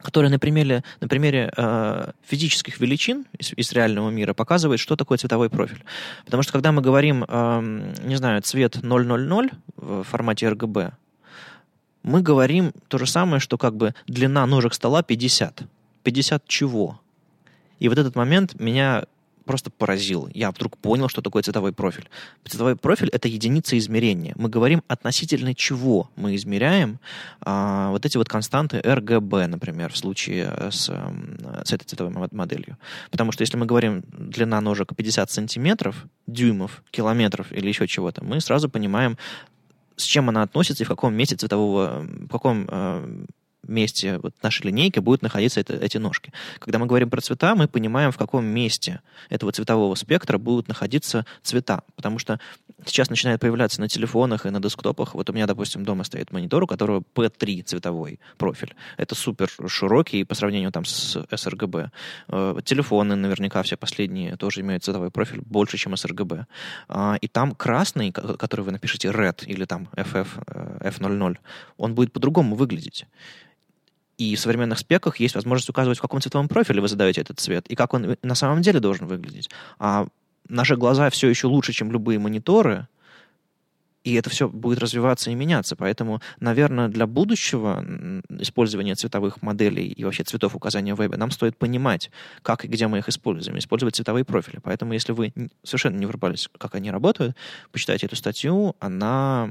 которая на примере, на примере э, физических величин из, из реального мира показывает, что такое цветовой профиль. Потому что когда мы говорим, э, не знаю, цвет 000 в формате RGB, мы говорим то же самое, что как бы длина ножек стола 50. 50 чего? И вот этот момент меня просто поразил. Я вдруг понял, что такое цветовой профиль. Цветовой профиль — это единица измерения. Мы говорим относительно чего мы измеряем а, вот эти вот константы RGB, например, в случае с, с этой цветовой моделью. Потому что если мы говорим длина ножек 50 сантиметров, дюймов, километров или еще чего-то, мы сразу понимаем, с чем она относится и в каком месте цветового, в каком э, месте вот нашей линейки будут находиться это, эти ножки. Когда мы говорим про цвета, мы понимаем, в каком месте этого цветового спектра будут находиться цвета. Потому что сейчас начинает появляться на телефонах и на десктопах. Вот у меня, допустим, дома стоит монитор, у которого P3 цветовой профиль. Это супер широкий по сравнению там с sRGB. Э, телефоны наверняка все последние тоже имеют цветовой профиль больше, чем sRGB. А, и там красный, который вы напишете red или там FF, F00, э, он будет по-другому выглядеть. И в современных спеках есть возможность указывать, в каком цветовом профиле вы задаете этот цвет, и как он на самом деле должен выглядеть. А наши глаза все еще лучше, чем любые мониторы, и это все будет развиваться и меняться. Поэтому, наверное, для будущего использования цветовых моделей и вообще цветов указания в вебе нам стоит понимать, как и где мы их используем, использовать цветовые профили. Поэтому, если вы совершенно не врубались, как они работают, почитайте эту статью, она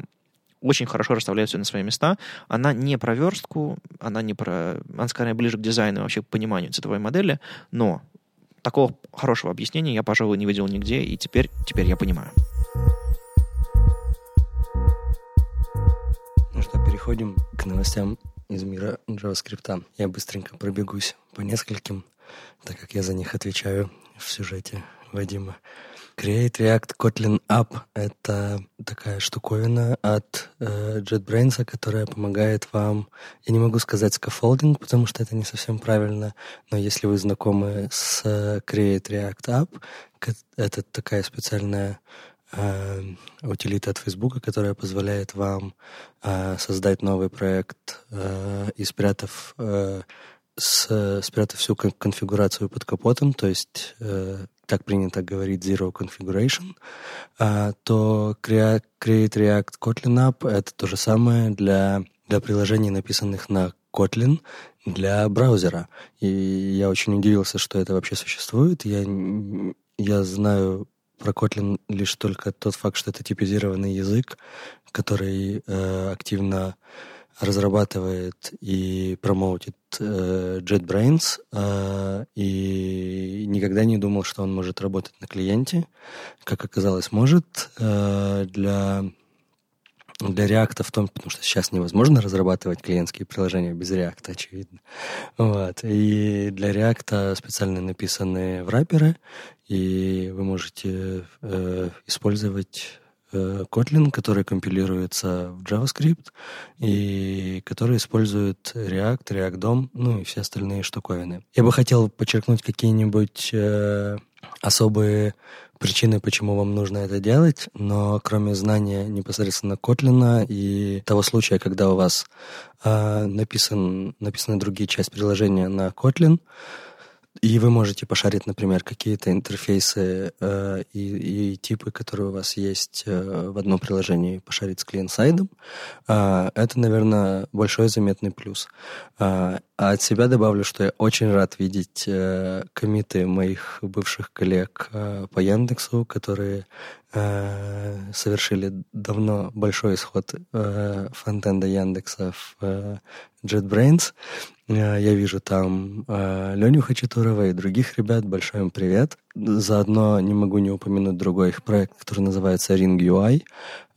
очень хорошо расставляет все на свои места. Она не про верстку, она не про... Она скорее ближе к дизайну, вообще к пониманию цветовой модели, но такого хорошего объяснения я, пожалуй, не видел нигде, и теперь, теперь я понимаю. Ну что, переходим к новостям из мира JavaScript. Я быстренько пробегусь по нескольким, так как я за них отвечаю в сюжете Вадима. Create React Kotlin App — это такая штуковина от э, JetBrains, которая помогает вам... Я не могу сказать scaffolding, потому что это не совсем правильно, но если вы знакомы с э, Create React App, это такая специальная э, утилита от Facebook, которая позволяет вам э, создать новый проект э, и спрятав э, с, спрятав всю конфигурацию под капотом, то есть э, так принято говорить Zero Configuration, а, то Create React Kotlin App — это то же самое для, для приложений, написанных на Kotlin для браузера. И я очень удивился, что это вообще существует. Я, я знаю про Kotlin лишь только тот факт, что это типизированный язык, который э, активно разрабатывает и промоутит JetBrains, э, и никогда не думал, что он может работать на клиенте. Как оказалось, может. Э, для, для React в том, потому что сейчас невозможно разрабатывать клиентские приложения без React, очевидно. Вот. И для React специально написаны враперы, и вы можете э, использовать Э, Kotlin, который компилируется в JavaScript и который использует React, React DOM, ну и все остальные штуковины. Я бы хотел подчеркнуть какие-нибудь э, особые причины, почему вам нужно это делать, но кроме знания непосредственно Kotlin и того случая, когда у вас э, написан, написаны другие части приложения на Kotlin, и вы можете пошарить, например, какие-то интерфейсы э, и, и типы, которые у вас есть э, в одном приложении, пошарить с клиент-сайдом. Э, это, наверное, большой заметный плюс. Э, а от себя добавлю, что я очень рад видеть э, комиты моих бывших коллег э, по Яндексу, которые э, совершили давно большой исход э, фронтенда Яндекса в э, JetBrains. Э, я вижу там э, Леню Хачатурова и других ребят. Большой им привет. Заодно не могу не упомянуть другой их проект, который называется Ring UI.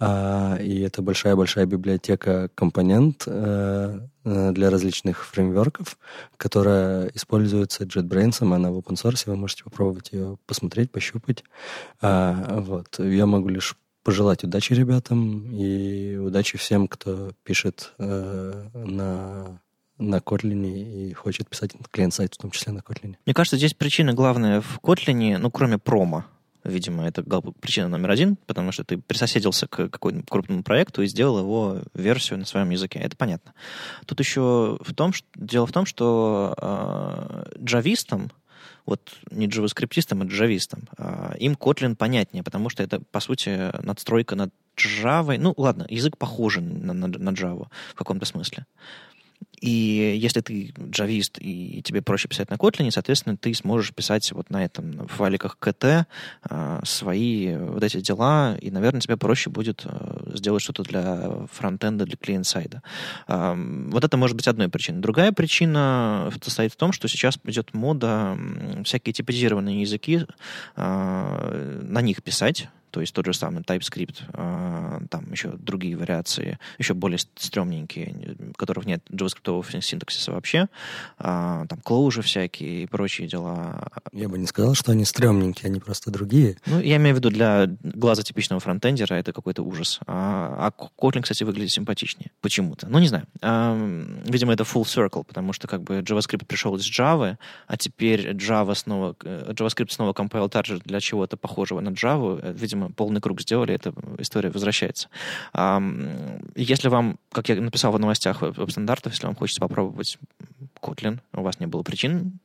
Э, и это большая-большая библиотека компонент для различных фреймворков, которая используется JetBrains. Она в open source. Вы можете попробовать ее посмотреть, пощупать. Вот. Я могу лишь пожелать удачи ребятам и удачи всем, кто пишет э, на на Kotlin и хочет писать клиент-сайт, в том числе на Kotlin. Мне кажется, здесь причина главная в Kotlin, ну, кроме промо, видимо, это причина номер один, потому что ты присоседился к какому-нибудь крупному проекту и сделал его версию на своем языке. Это понятно. Тут еще в том, что, дело в том, что э, джавистам, вот не джаваскриптистам, а джавистам, э, им Kotlin понятнее, потому что это, по сути, надстройка над Java. Ну, ладно, язык похожий на, на, на Java в каком-то смысле. И если ты джавист и тебе проще писать на Kotlin, соответственно, ты сможешь писать вот на этом в файликах КТ э, свои вот эти дела, и, наверное, тебе проще будет э, сделать что-то для фронтенда, для клиент-сайда. Э, вот это может быть одной причиной. Другая причина состоит в том, что сейчас идет мода всякие типизированные языки, э, на них писать, то есть тот же самый TypeScript, а, там еще другие вариации, еще более стрёмненькие, которых нет JavaScript синтаксиса вообще, а, там Clojure всякие и прочие дела. Я бы не сказал, что они стрёмненькие, они просто другие. Ну, я имею в виду для глаза типичного фронтендера это какой-то ужас. А, а Kotlin, кстати, выглядит симпатичнее почему-то. Ну, не знаю. Видимо, это full circle, потому что как бы JavaScript пришел из Java, а теперь Java снова, э, JavaScript снова compile target для чего-то похожего на Java. Э, полный круг сделали, эта история возвращается. Если вам, как я написал в новостях веб-стандартов, если вам хочется попробовать Kotlin, у вас не было причин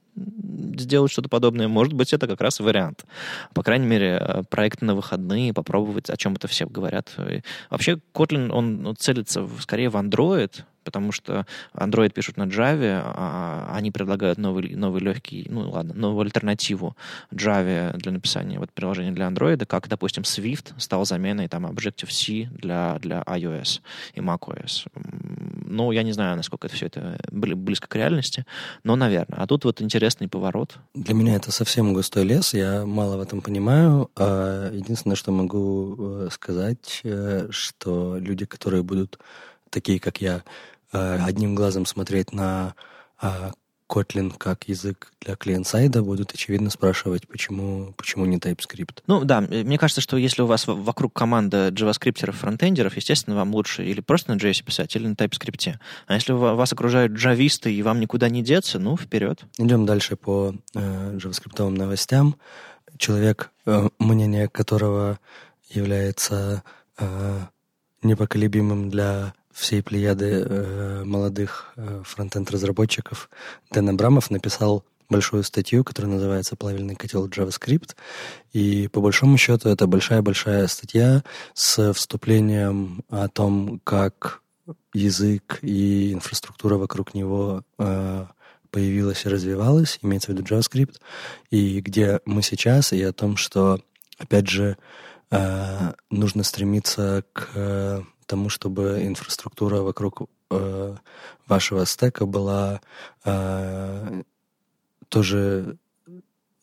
сделать что-то подобное, может быть, это как раз вариант. По крайней мере, э, проект на выходные, попробовать, о чем это все говорят. И вообще, Kotlin, он целится скорее в Android, потому что Android пишут на Java, а они предлагают новый, новый легкий, ну ладно, новую альтернативу Java для написания вот приложения для Android, как, допустим, Swift стал заменой там Objective-C для, для iOS и macOS. Ну, я не знаю, насколько это все это близко к реальности, но, наверное. А тут вот интересный поворот. Для меня это совсем густой лес, я мало в этом понимаю. А единственное, что могу э, сказать, э, что люди, которые будут такие, как я, Э, одним глазом смотреть на а, Kotlin как язык для клиент-сайда, будут, очевидно, спрашивать, почему, почему не TypeScript. Ну да, мне кажется, что если у вас вокруг команда JavaScripтеров, фронтендеров, естественно, вам лучше или просто на JS писать, или на TypeScript. А если вас окружают джависты, и вам никуда не деться, ну, вперед. Идем дальше по э, JavaScript новостям. Человек, э, мнение которого является э, непоколебимым для всей плеяды э, молодых э, фронтенд-разработчиков Дэн Абрамов написал большую статью, которая называется «Плавильный котел JavaScript». И по большому счету это большая-большая статья с вступлением о том, как язык и инфраструктура вокруг него э, появилась и развивалась, имеется в виду JavaScript, и где мы сейчас, и о том, что, опять же, э, нужно стремиться к тому, чтобы инфраструктура вокруг э, вашего стека была э, тоже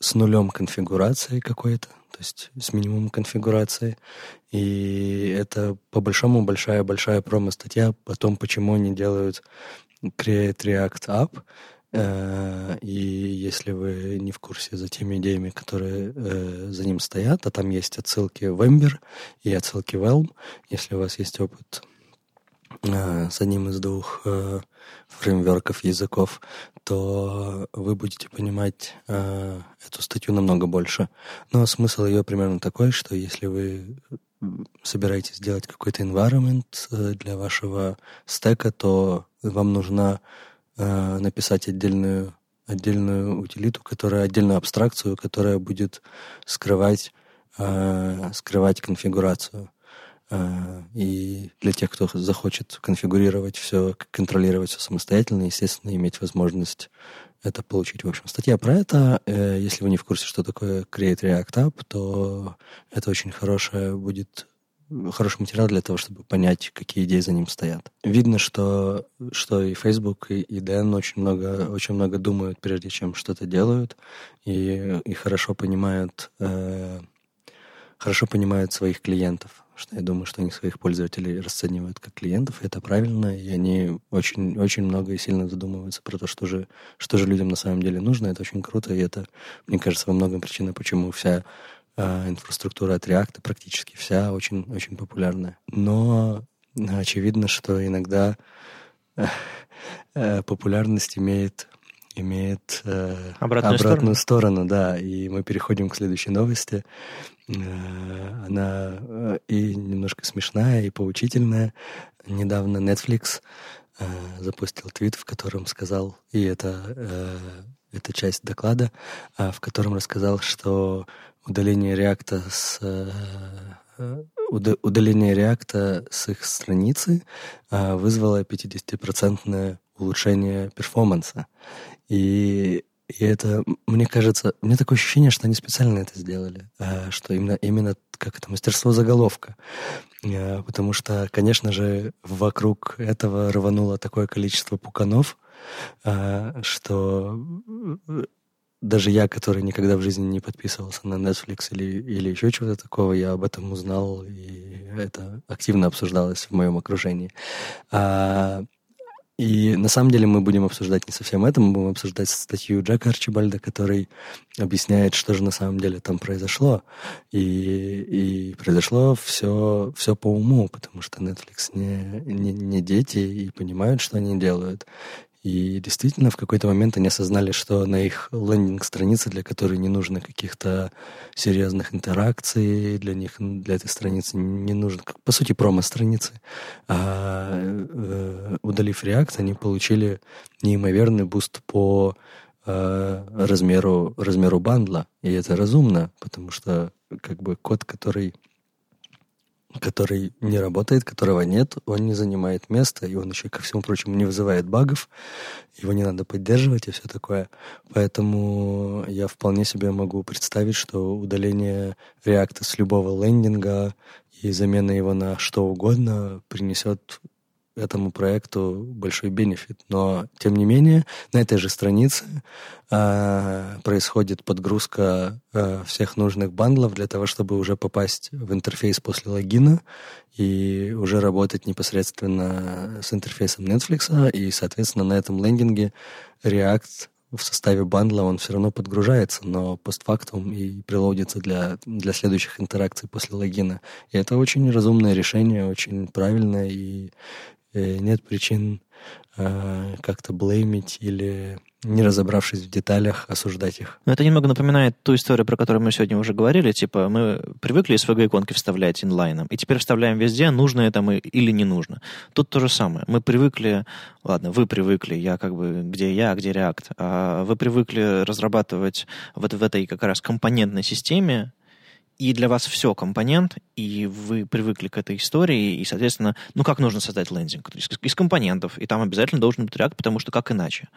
с нулем конфигурации какой-то, то есть с минимумом конфигурации. И это по большому большая-большая промо-статья о том, почему они делают Create React App, и если вы не в курсе за теми идеями, которые э, за ним стоят, а там есть отсылки в Ember и отсылки в Elm, если у вас есть опыт э, с одним из двух фреймворков языков, то вы будете понимать эту статью намного больше. Но смысл ее примерно такой, что если вы собираетесь сделать какой-то environment для вашего стека, то вам нужна э, написать отдельную, отдельную утилиту, которая, отдельную абстракцию, которая будет скрывать, э, скрывать конфигурацию. Э, и для тех, кто захочет конфигурировать все, контролировать все самостоятельно, естественно, иметь возможность это получить. В общем, статья про это. Э, если вы не в курсе, что такое Create React App, то это очень хорошая будет хороший материал для того, чтобы понять, какие идеи за ним стоят. Видно, что, что и Facebook, и, и Дэн очень много, очень много думают, прежде чем что-то делают, и, и хорошо понимают, э, хорошо понимают своих клиентов. Что я думаю, что они своих пользователей расценивают как клиентов, и это правильно, и они очень, очень много и сильно задумываются про то, что же, что же людям на самом деле нужно. Это очень круто, и это, мне кажется, во многом причина, почему вся инфраструктура от React практически вся очень, очень популярная. Но очевидно, что иногда э, популярность имеет имеет э, обратную, обратную сторону. сторону, да. И мы переходим к следующей новости. Э, она э, и немножко смешная, и поучительная. Недавно Netflix э, запустил твит, в котором сказал, и это, э, это часть доклада, э, в котором рассказал, что удаление реакта с, э, удаление реакта с их страницы э, вызвало 50% улучшение перформанса. И, и это, мне кажется, мне такое ощущение, что они специально это сделали, э, что именно, именно как это, мастерство заголовка. Э, потому что, конечно же, вокруг этого рвануло такое количество пуканов, э, что даже я, который никогда в жизни не подписывался на Netflix или, или еще чего-то такого, я об этом узнал, и это активно обсуждалось в моем окружении. А, и на самом деле мы будем обсуждать не совсем это, мы будем обсуждать статью Джека Арчибальда, который объясняет, что же на самом деле там произошло. И, и произошло все, все по уму, потому что Netflix не, не, не дети и понимают, что они делают. И действительно, в какой-то момент они осознали, что на их landing-странице, для которой не нужно каких-то серьезных интеракций, для них, для этой страницы не нужно, по сути, промо-страницы, а, э, удалив React, они получили неимоверный boost по э, размеру, размеру бандла. И это разумно, потому что как бы код, который который не работает, которого нет, он не занимает места, и он еще, ко всему прочему, не вызывает багов, его не надо поддерживать и все такое. Поэтому я вполне себе могу представить, что удаление реакта с любого лендинга и замена его на что угодно принесет этому проекту большой бенефит. Но, тем не менее, на этой же странице э, происходит подгрузка э, всех нужных бандлов для того, чтобы уже попасть в интерфейс после логина и уже работать непосредственно с интерфейсом Netflix. И, соответственно, на этом лендинге React в составе бандла он все равно подгружается, но постфактум и прилодится для, для следующих интеракций после логина. И это очень разумное решение, очень правильное, и Э, нет причин э, как-то блеймить или не разобравшись в деталях, осуждать их. Ну, это немного напоминает ту историю, про которую мы сегодня уже говорили. Типа, мы привыкли SVG-иконки вставлять инлайном, и теперь вставляем везде, нужно это мы или не нужно. Тут то же самое. Мы привыкли, ладно, вы привыкли, я как бы, где я, где React, а вы привыкли разрабатывать вот в этой как раз компонентной системе и для вас все компонент, и вы привыкли к этой истории, и, соответственно, ну как нужно создать лендинг? Из, из компонентов, и там обязательно должен быть React, потому что как иначе?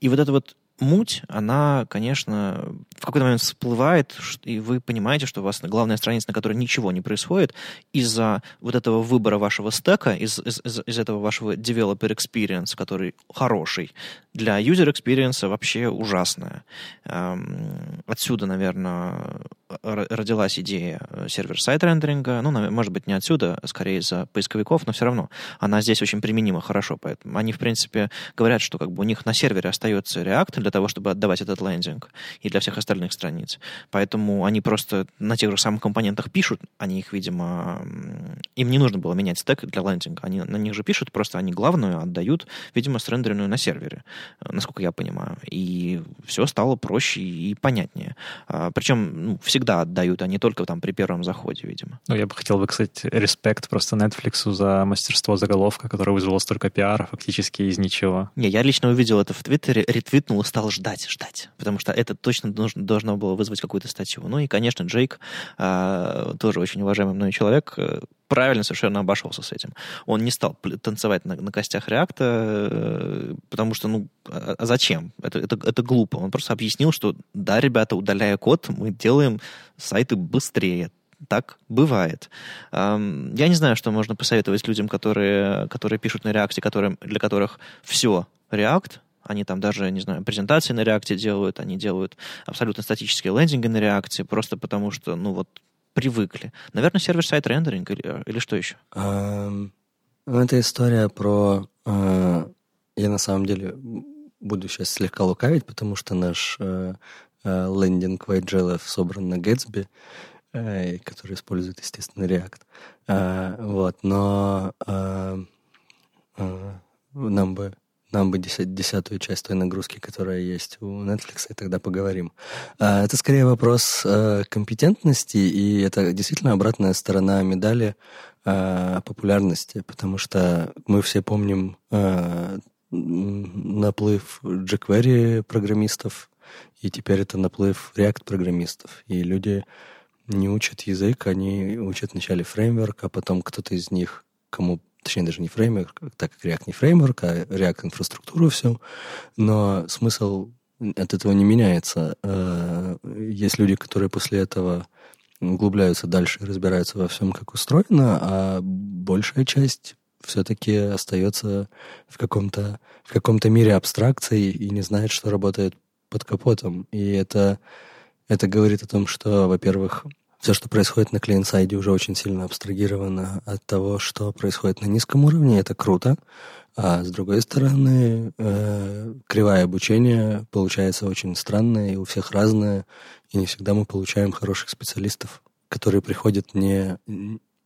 И вот это вот муть, она, конечно, в какой-то момент всплывает, и вы понимаете, что у вас главная страница, на которой ничего не происходит, из-за вот этого выбора вашего стека, из, из, из этого вашего developer experience, который хороший, для user experience вообще ужасная. Эм, отсюда, наверное, родилась идея сервер-сайт рендеринга. Ну, может быть, не отсюда, а скорее из-за поисковиков, но все равно она здесь очень применима хорошо. Поэтому они, в принципе, говорят, что как бы у них на сервере остается React, для того, чтобы отдавать этот лендинг и для всех остальных страниц. Поэтому они просто на тех же самых компонентах пишут, они их, видимо, им не нужно было менять стек для лендинга. Они на них же пишут, просто они главную отдают, видимо, срендеренную на сервере, насколько я понимаю. И все стало проще и понятнее. А, Причем ну, всегда отдают, а не только там при первом заходе, видимо. Ну, я бы хотел высказать респект просто Netflix за мастерство заголовка, которое вызвало столько пиара фактически из ничего. Не, я лично увидел это в Твиттере, ретвитнул и стал ждать, ждать, потому что это точно должно, должно было вызвать какую-то статью. Ну и, конечно, Джейк, э, тоже очень уважаемый мной человек, э, правильно совершенно обошелся с этим. Он не стал танцевать на, на костях реакта, э, потому что, ну, а, а зачем? Это, это, это глупо. Он просто объяснил, что да, ребята, удаляя код, мы делаем сайты быстрее так бывает. Я не знаю, что можно посоветовать людям, которые, которые пишут на реакте, которым, для которых все React, они там даже, не знаю, презентации на реакте делают, они делают абсолютно статические лендинги на реакте, просто потому что, ну вот, привыкли. Наверное, сервер-сайт рендеринг или, или что еще? Um, это история про... Uh, я на самом деле буду сейчас слегка лукавить, потому что наш uh, uh, лендинг WhiteGLF собран на Gatsby, который использует, естественно, React. Вот, но нам бы нам бы десятую часть той нагрузки, которая есть у Netflix, и тогда поговорим. А, это скорее вопрос э, компетентности, и это действительно обратная сторона медали э, популярности, потому что мы все помним э, наплыв jQuery программистов, и теперь это наплыв React программистов, и люди не учат язык, они учат вначале фреймворк, а потом кто-то из них, кому точнее даже не фреймворк, так как React не фреймворк, а React инфраструктуру все, но смысл от этого не меняется. Э, есть люди, которые после этого углубляются дальше и разбираются во всем, как устроено, а большая часть все-таки остается в каком-то в каком-то мире абстракций и не знает, что работает под капотом. И это, это говорит о том, что, во-первых, все, что происходит на клиент-сайде, уже очень сильно абстрагировано от того, что происходит на низком уровне. Это круто. А с другой стороны, э, кривая обучения получается очень странная, и у всех разная, и не всегда мы получаем хороших специалистов, которые приходят не,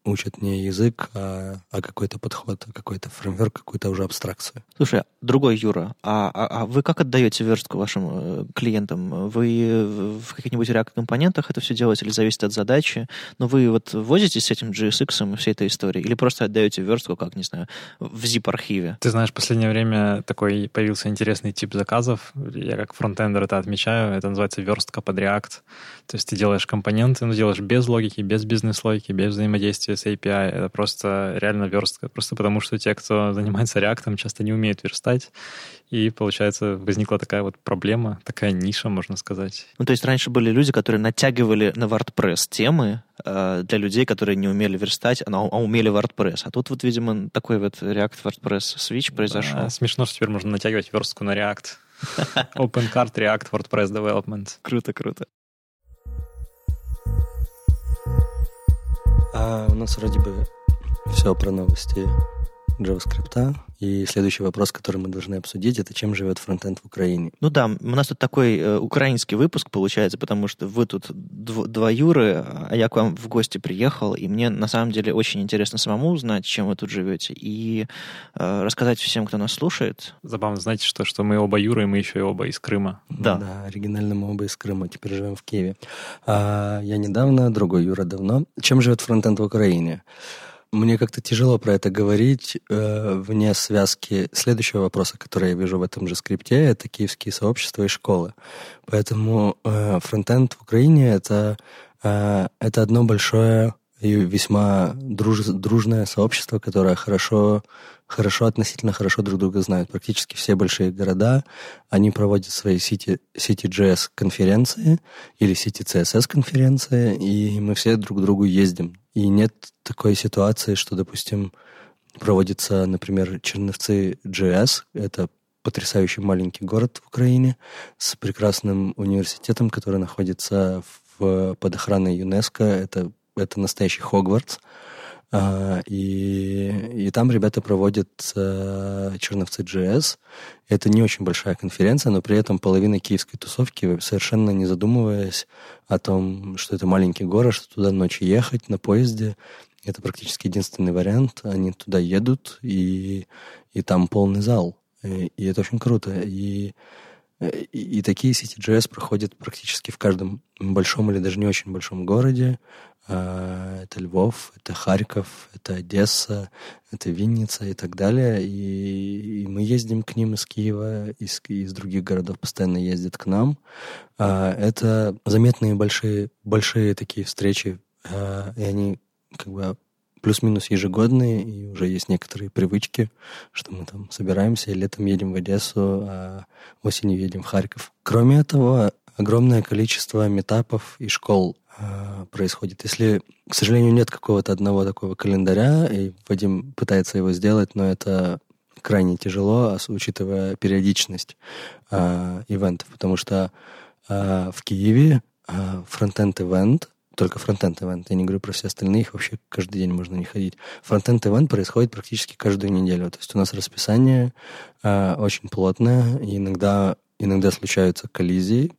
учат не язык, а, а какой-то подход, а какой-то фреймворк, какую-то уже абстракцию. Слушай, другой Юра, а, а, а вы как отдаете верстку вашим э, клиентам? Вы в каких-нибудь React-компонентах это все делаете или зависит от задачи? Но ну, вы вот возитесь с этим JSX и всей этой историей? Или просто отдаете верстку, как, не знаю, в zip-архиве? Ты знаешь, в последнее время такой появился интересный тип заказов. Я как фронтендер это отмечаю. Это называется верстка под React. То есть ты делаешь компоненты, но делаешь без логики, без бизнес-логики, без взаимодействия с API. Это просто реально верстка. Просто потому, что те, кто занимается React, часто не умеют верстать. И, получается, возникла такая вот проблема, такая ниша, можно сказать. Ну, то есть раньше были люди, которые натягивали на WordPress темы э, для людей, которые не умели верстать, а, а умели WordPress. А тут вот, видимо, такой вот React WordPress switch произошел. Да, смешно, что теперь можно натягивать верстку на React. OpenCart, React, WordPress Development. Круто, круто. А у нас вроде бы все про новости JavaScript. И следующий вопрос, который мы должны обсудить, это чем живет фронтенд в Украине. Ну да, у нас тут такой э, украинский выпуск получается, потому что вы тут дв- два Юры, а я к вам в гости приехал, и мне на самом деле очень интересно самому узнать, чем вы тут живете, и э, рассказать всем, кто нас слушает. Забавно, знаете, что, что мы оба Юры, и мы еще и оба из Крыма. Да. Да, оригинально мы оба из Крыма, теперь живем в Киеве. А, я недавно, другой Юра давно. Чем живет фронтенд в Украине? Мне как-то тяжело про это говорить э, вне связки следующего вопроса, который я вижу в этом же скрипте, это киевские сообщества и школы. Поэтому э, фронтенд в Украине это, э, это одно большое и весьма друж, дружное сообщество, которое хорошо хорошо, относительно хорошо друг друга знают. Практически все большие города, они проводят свои City, CityJS конференции или City CSS конференции, и мы все друг к другу ездим. И нет такой ситуации, что, допустим, проводится, например, Черновцы JS, это потрясающий маленький город в Украине с прекрасным университетом, который находится в, под охраной ЮНЕСКО. Это, это настоящий Хогвартс. А, и, и там ребята проводят э, Черновцы GS. Это не очень большая конференция, но при этом половина киевской тусовки, совершенно не задумываясь о том, что это маленький город, что туда ночью ехать на поезде, это практически единственный вариант. Они туда едут, и, и там полный зал. И, и это очень круто. И, и, и такие CityJS проходят практически в каждом большом или даже не очень большом городе. А, это Львов, это Харьков, это Одесса, это Винница и так далее. И, и мы ездим к ним из Киева, из, из других городов постоянно ездят к нам. А, это заметные большие, большие такие встречи, а, и они как бы плюс-минус ежегодные, и уже есть некоторые привычки, что мы там собираемся, летом едем в Одессу, а осенью едем в Харьков. Кроме этого, огромное количество метапов и школ а, происходит. Если, к сожалению, нет какого-то одного такого календаря, и Вадим пытается его сделать, но это крайне тяжело, учитывая периодичность э, ивентов, потому что э, в Киеве э, фронтенд-ивент, только фронтенд-ивент, я не говорю про все остальные, их вообще каждый день можно не ходить. Фронтенд-ивент происходит практически каждую неделю, то есть у нас расписание э, очень плотное, и иногда, иногда случаются коллизии,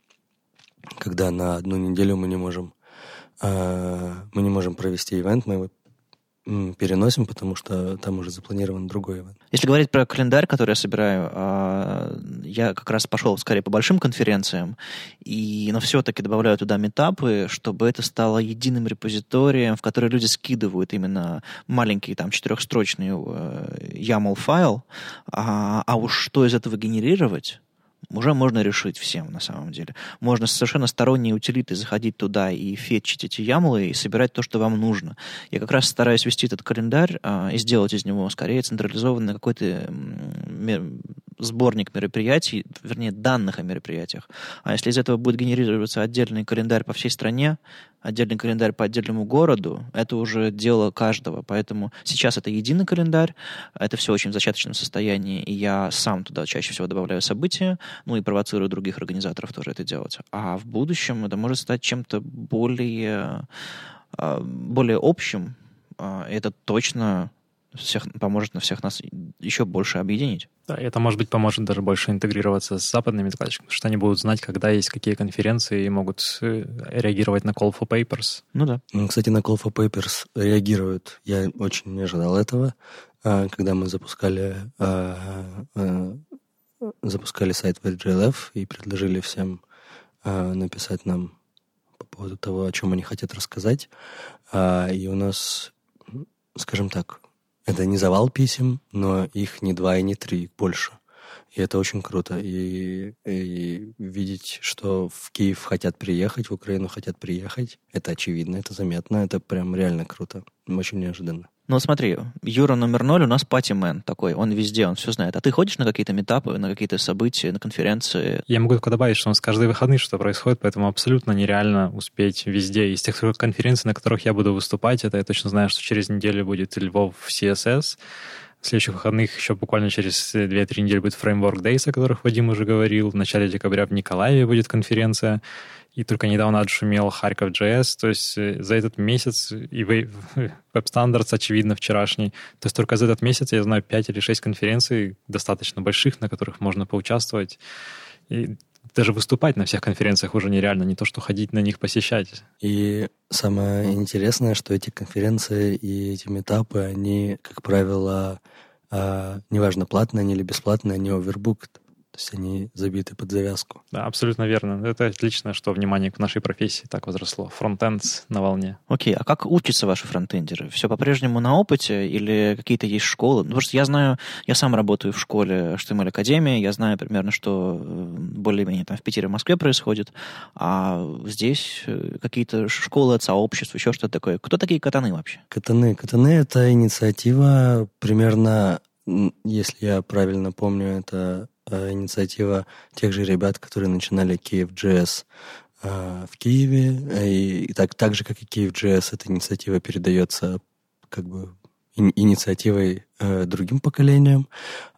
когда на одну неделю мы не можем а, мы не можем провести ивент, мы его переносим, потому что там уже запланирован другой ивент. Если говорить про календарь, который я собираю, а, я как раз пошел скорее по большим конференциям, и, но все-таки добавляю туда метапы, чтобы это стало единым репозиторием, в который люди скидывают именно маленький там четырехстрочный э, файл, а, а уж что из этого генерировать, уже можно решить всем на самом деле. Можно совершенно сторонние утилиты заходить туда и фетчить эти ямлы и собирать то, что вам нужно. Я как раз стараюсь вести этот календарь а, и сделать из него скорее централизованный какой-то сборник мероприятий, вернее, данных о мероприятиях. А если из этого будет генерироваться отдельный календарь по всей стране, отдельный календарь по отдельному городу, это уже дело каждого. Поэтому сейчас это единый календарь, это все очень в зачаточном состоянии, и я сам туда чаще всего добавляю события, ну и провоцирую других организаторов тоже это делать. А в будущем это может стать чем-то более, а, более общим, а, это точно всех, поможет на всех нас еще больше объединить. Да, это, может быть, поможет даже больше интегрироваться с западными докладчиками, потому что они будут знать, когда есть какие конференции, и могут э, реагировать на Call for Papers. Ну да. Кстати, на Call for Papers реагируют. Я очень не ожидал этого, а, когда мы запускали, а, а, запускали сайт в GLF и предложили всем написать нам по поводу того, о чем они хотят рассказать. И у нас, скажем так, это не завал писем, но их не два и не три, больше. И это очень круто. И, и видеть, что в Киев хотят приехать, в Украину хотят приехать, это очевидно, это заметно, это прям реально круто. Очень неожиданно. Ну, смотри, Юра номер ноль у нас патимен такой, он везде, он все знает. А ты ходишь на какие-то метапы, на какие-то события, на конференции? Я могу только добавить, что у нас каждые выходные что происходит, поэтому абсолютно нереально успеть везде. Из тех конференций, на которых я буду выступать, это я точно знаю, что через неделю будет Львов в CSS, в следующих выходных еще буквально через 2-3 недели будет Framework Days, о которых Вадим уже говорил. В начале декабря в Николаеве будет конференция и только недавно отшумел Харьков JS, то есть э, за этот месяц и Web очевидно, вчерашний, то есть только за этот месяц я знаю 5 или 6 конференций достаточно больших, на которых можно поучаствовать. И даже выступать на всех конференциях уже нереально, не то что ходить на них посещать. И самое интересное, что эти конференции и эти метапы, они, как правило, а, неважно, платные они или бесплатные, они overbooked. То есть они забиты под завязку. Да, абсолютно верно. Это отлично, что внимание к нашей профессии так возросло. Фронтенд на волне. Окей, а как учатся ваши фронтендеры? Все по-прежнему на опыте или какие-то есть школы? Ну, потому что я знаю, я сам работаю в школе HTML Академии, я знаю примерно, что э, более-менее там в Питере, в Москве происходит, а здесь э, какие-то школы от сообществ, еще что-то такое. Кто такие катаны вообще? Катаны. Катаны — это инициатива примерно если я правильно помню, это инициатива тех же ребят, которые начинали Киев.js э, в Киеве. Э, и так, так же, как и Киев.js, эта инициатива передается как бы инициативой э, другим поколениям.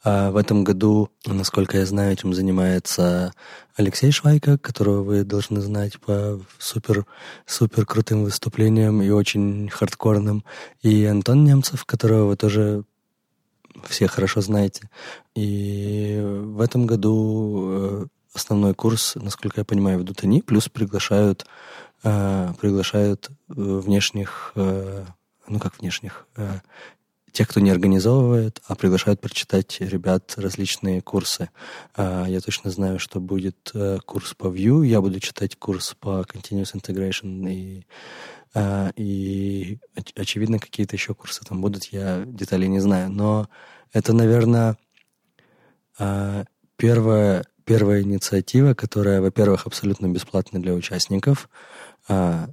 А в этом году, насколько я знаю, этим занимается Алексей Швайка, которого вы должны знать по супер, супер крутым выступлениям и очень хардкорным, и Антон Немцев, которого вы тоже все хорошо знаете. И в этом году э, основной курс, насколько я понимаю, ведут они, плюс приглашают, э, приглашают э, внешних, ну как внешних, тех, кто не организовывает, а приглашают прочитать ребят различные курсы. Я точно знаю, что будет курс по Vue, я буду читать курс по Continuous Integration и и, очевидно, какие-то еще курсы там будут, я деталей не знаю. Но это, наверное, а, первая, первая инициатива, которая, во-первых, абсолютно бесплатна для участников, а,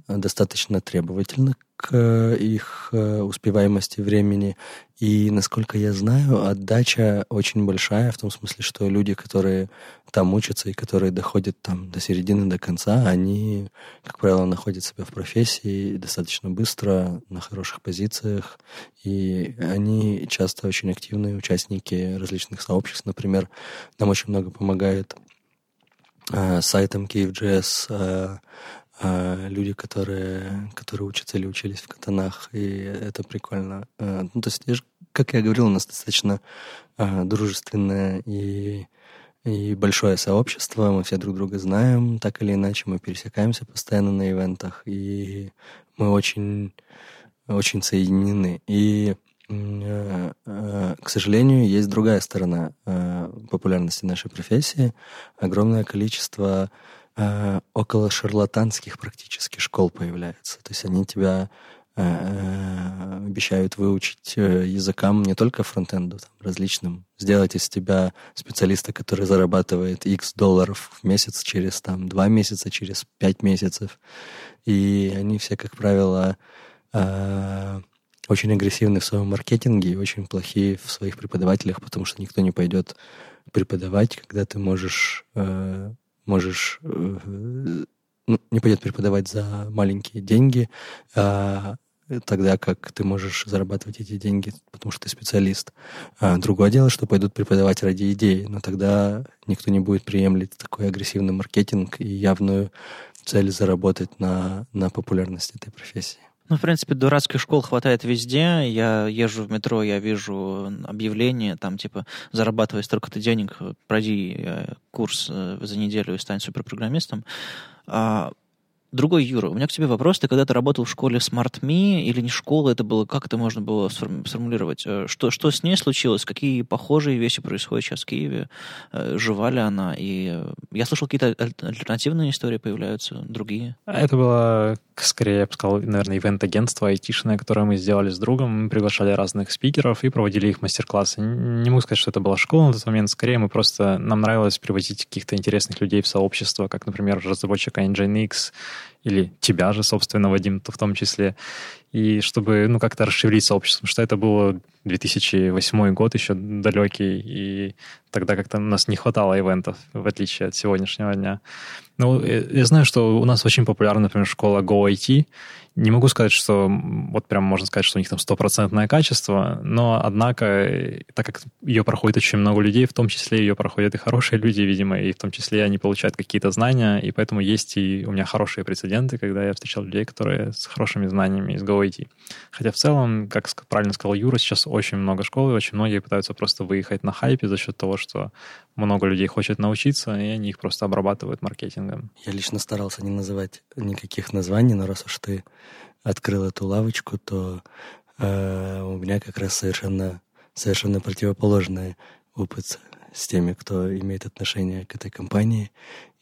достаточно требовательна к э, их э, успеваемости времени. И, насколько я знаю, отдача очень большая, в том смысле, что люди, которые там учатся и которые доходят там до середины, до конца, они, как правило, находят себя в профессии достаточно быстро, на хороших позициях, и они часто очень активные участники различных сообществ. Например, нам очень много помогает э, сайтом э, а, люди, которые, которые учатся или учились в катанах, и это прикольно. А, ну, то есть, как я говорил, у нас достаточно а, дружественное и, и большое сообщество, мы все друг друга знаем, так или иначе, мы пересекаемся постоянно на ивентах, и мы очень, очень соединены. И к сожалению, есть другая сторона популярности нашей профессии. Огромное количество э, около шарлатанских практически школ появляется. То есть они тебя э, обещают выучить э, языкам не только фронтенду, там, различным, сделать из тебя специалиста, который зарабатывает X долларов в месяц через там два месяца, через пять месяцев. И они все, как правило, э, очень агрессивны в своем маркетинге и очень плохие в своих преподавателях, потому что никто не пойдет преподавать, когда ты можешь, э, можешь э, ну, не пойдет преподавать за маленькие деньги, а тогда как ты можешь зарабатывать эти деньги, потому что ты специалист. А другое дело, что пойдут преподавать ради идеи, но тогда никто не будет приемлить такой агрессивный маркетинг и явную цель заработать на, на популярности этой профессии. Ну, в принципе, дурацких школ хватает везде. Я езжу в метро, я вижу объявления, там, типа, зарабатывай столько-то денег, пройди э, курс э, за неделю и стань суперпрограммистом. А, Другой, Юра, у меня к тебе вопрос. Ты когда-то работал в школе SmartMe или не школа, это было, как это можно было сформулировать? Э, что, что с ней случилось? Какие похожие вещи происходят сейчас в Киеве? Жива ли она? И я слышал, какие-то альтернативные истории появляются, другие. Это было, скорее, я бы сказал, наверное, ивент-агентство айтишное, которое мы сделали с другом. Мы приглашали разных спикеров и проводили их мастер-классы. Не могу сказать, что это была школа на тот момент. Скорее, мы просто... Нам нравилось привозить каких-то интересных людей в сообщество, как, например, разработчика Nginx, или тебя же, собственно, Вадим, в том числе, и чтобы, ну, как-то расшевелить сообщество, что это было 2008 год еще далекий, и тогда как-то у нас не хватало ивентов, в отличие от сегодняшнего дня. Ну, я знаю, что у нас очень популярна, например, школа GoIT, не могу сказать, что вот прям можно сказать, что у них там стопроцентное качество, но однако, так как ее проходит очень много людей, в том числе ее проходят и хорошие люди, видимо, и в том числе они получают какие-то знания, и поэтому есть и у меня хорошие прецеденты, когда я встречал людей, которые с хорошими знаниями из GoIT. Хотя в целом, как правильно сказал Юра, сейчас очень много школ, и очень многие пытаются просто выехать на хайпе за счет того, что много людей хочет научиться, и они их просто обрабатывают маркетингом. Я лично старался не называть никаких названий, но раз уж ты открыл эту лавочку, то э, у меня как раз совершенно, совершенно противоположный опыт с теми, кто имеет отношение к этой компании,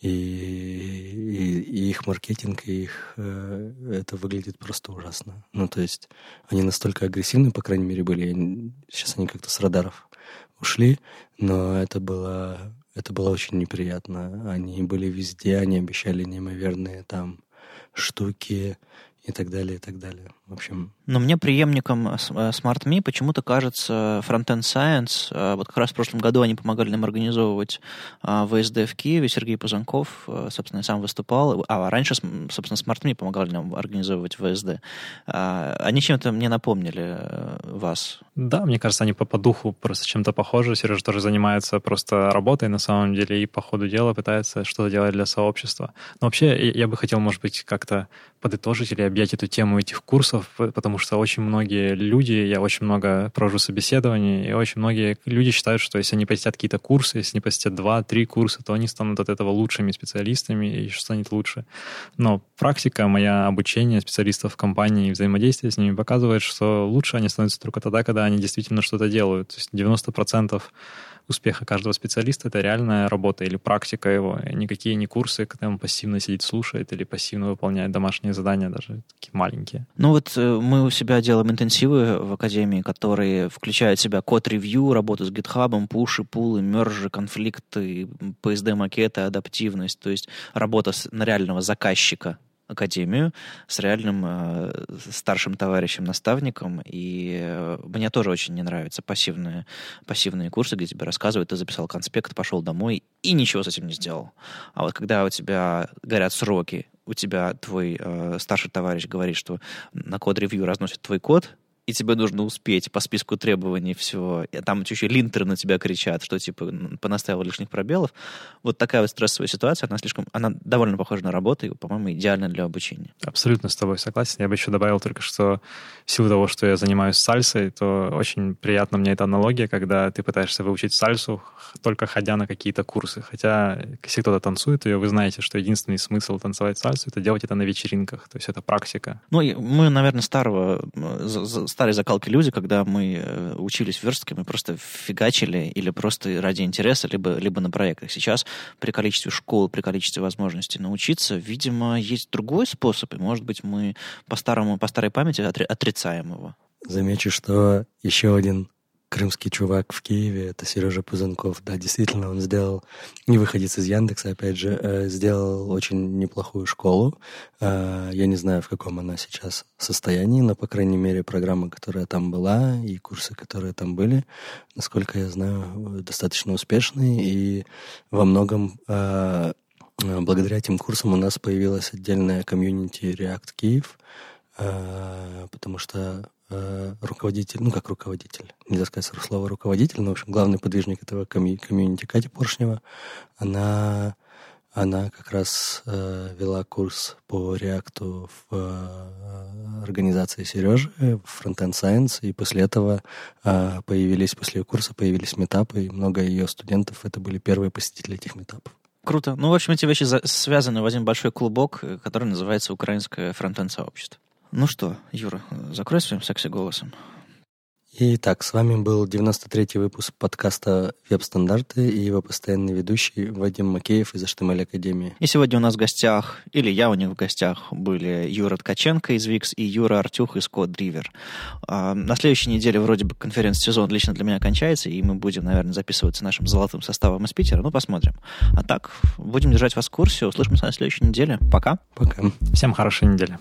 и, и, и их маркетинг, и их э, это выглядит просто ужасно. Ну, то есть они настолько агрессивны, по крайней мере, были. Сейчас они как-то с радаров ушли, но это было, это было очень неприятно. Они были везде, они обещали неимоверные там штуки, и так далее, и так далее. В общем... Но мне преемником э, SmartMe почему-то кажется Frontend Science. Э, вот как раз в прошлом году они помогали нам организовывать э, ВСД в Киеве. Сергей Пузанков, собственно, сам выступал. А раньше, собственно, SmartMe помогали нам организовывать ВСД. Они чем-то мне напомнили вас. Да, мне кажется, они по, по духу просто чем-то похожи. Сережа тоже занимается просто работой на самом деле и по ходу дела пытается что-то делать для сообщества. Но вообще я бы хотел, может быть, как-то подытожить или объять эту тему этих курсов, потому что очень многие люди, я очень много провожу собеседований, и очень многие люди считают, что если они посетят какие-то курсы, если они посетят два-три курса, то они станут от этого лучшими специалистами и что станет лучше. Но практика моя обучение специалистов в компании и взаимодействие с ними показывает, что лучше они становятся только тогда, когда они действительно что-то делают. То есть 90% успеха каждого специалиста — это реальная работа или практика его. Никакие не курсы, когда он пассивно сидит, слушает или пассивно выполняет домашние задания, даже такие маленькие. Ну вот э, мы у себя делаем интенсивы в Академии, которые включают в себя код-ревью, работу с гитхабом, пуши, пулы, мержи, конфликты, PSD-макеты, адаптивность, то есть работа на реального заказчика академию с реальным э, старшим товарищем, наставником, и э, мне тоже очень не нравятся пассивные, пассивные курсы, где тебе рассказывают, ты записал конспект, пошел домой и ничего с этим не сделал. А вот когда у тебя горят сроки, у тебя твой э, старший товарищ говорит, что на код-ревью разносит твой код, и тебе нужно успеть по списку требований все, и там еще линтеры на тебя кричат, что типа понаставил лишних пробелов. Вот такая вот стрессовая ситуация, она слишком, она довольно похожа на работу и, по-моему, идеальна для обучения. Абсолютно с тобой согласен. Я бы еще добавил только, что в силу того, что я занимаюсь сальсой, то очень приятно мне эта аналогия, когда ты пытаешься выучить сальсу, только ходя на какие-то курсы. Хотя, если кто-то танцует ее, вы знаете, что единственный смысл танцевать сальсу — это делать это на вечеринках. То есть это практика. Ну, мы, наверное, старого, старой закалки люди, когда мы э, учились в верстке, мы просто фигачили или просто ради интереса, либо, либо на проектах. Сейчас при количестве школ, при количестве возможностей научиться, видимо, есть другой способ, и, может быть, мы по, старому, по старой памяти отрицаем его. Замечу, что еще один крымский чувак в Киеве, это Сережа Пузанков. Да, действительно, он сделал, не выходец из Яндекса, опять же, э, сделал очень неплохую школу. Э, я не знаю, в каком она сейчас состоянии, но, по крайней мере, программа, которая там была, и курсы, которые там были, насколько я знаю, достаточно успешные, и во многом э, благодаря этим курсам у нас появилась отдельная комьюнити React Киев, потому что э, руководитель, ну как руководитель, нельзя сказать слово руководитель, но, в общем, главный подвижник этого комью- комьюнити Катя Поршнева, она, она как раз э, вела курс по реакту в э, организации Сережи, в Frontend Science, и после этого э, появились, после ее курса появились метапы, и много ее студентов, это были первые посетители этих метапов. Круто. Ну, в общем, эти вещи связаны в один большой клубок, э, который называется Украинское фронтенд-сообщество. Ну что, Юра, закрой своим секси-голосом. Итак, с вами был 93-й выпуск подкаста «Веб-стандарты» и его постоянный ведущий Вадим Макеев из HTML Академии. И сегодня у нас в гостях, или я у них в гостях, были Юра Ткаченко из Викс и Юра Артюх из CodeRiver. А, на следующей неделе вроде бы конференц-сезон лично для меня кончается, и мы будем, наверное, записываться нашим золотым составом из Питера. Ну, посмотрим. А так, будем держать вас в курсе. Услышимся на следующей неделе. Пока. Пока. Всем хорошей недели.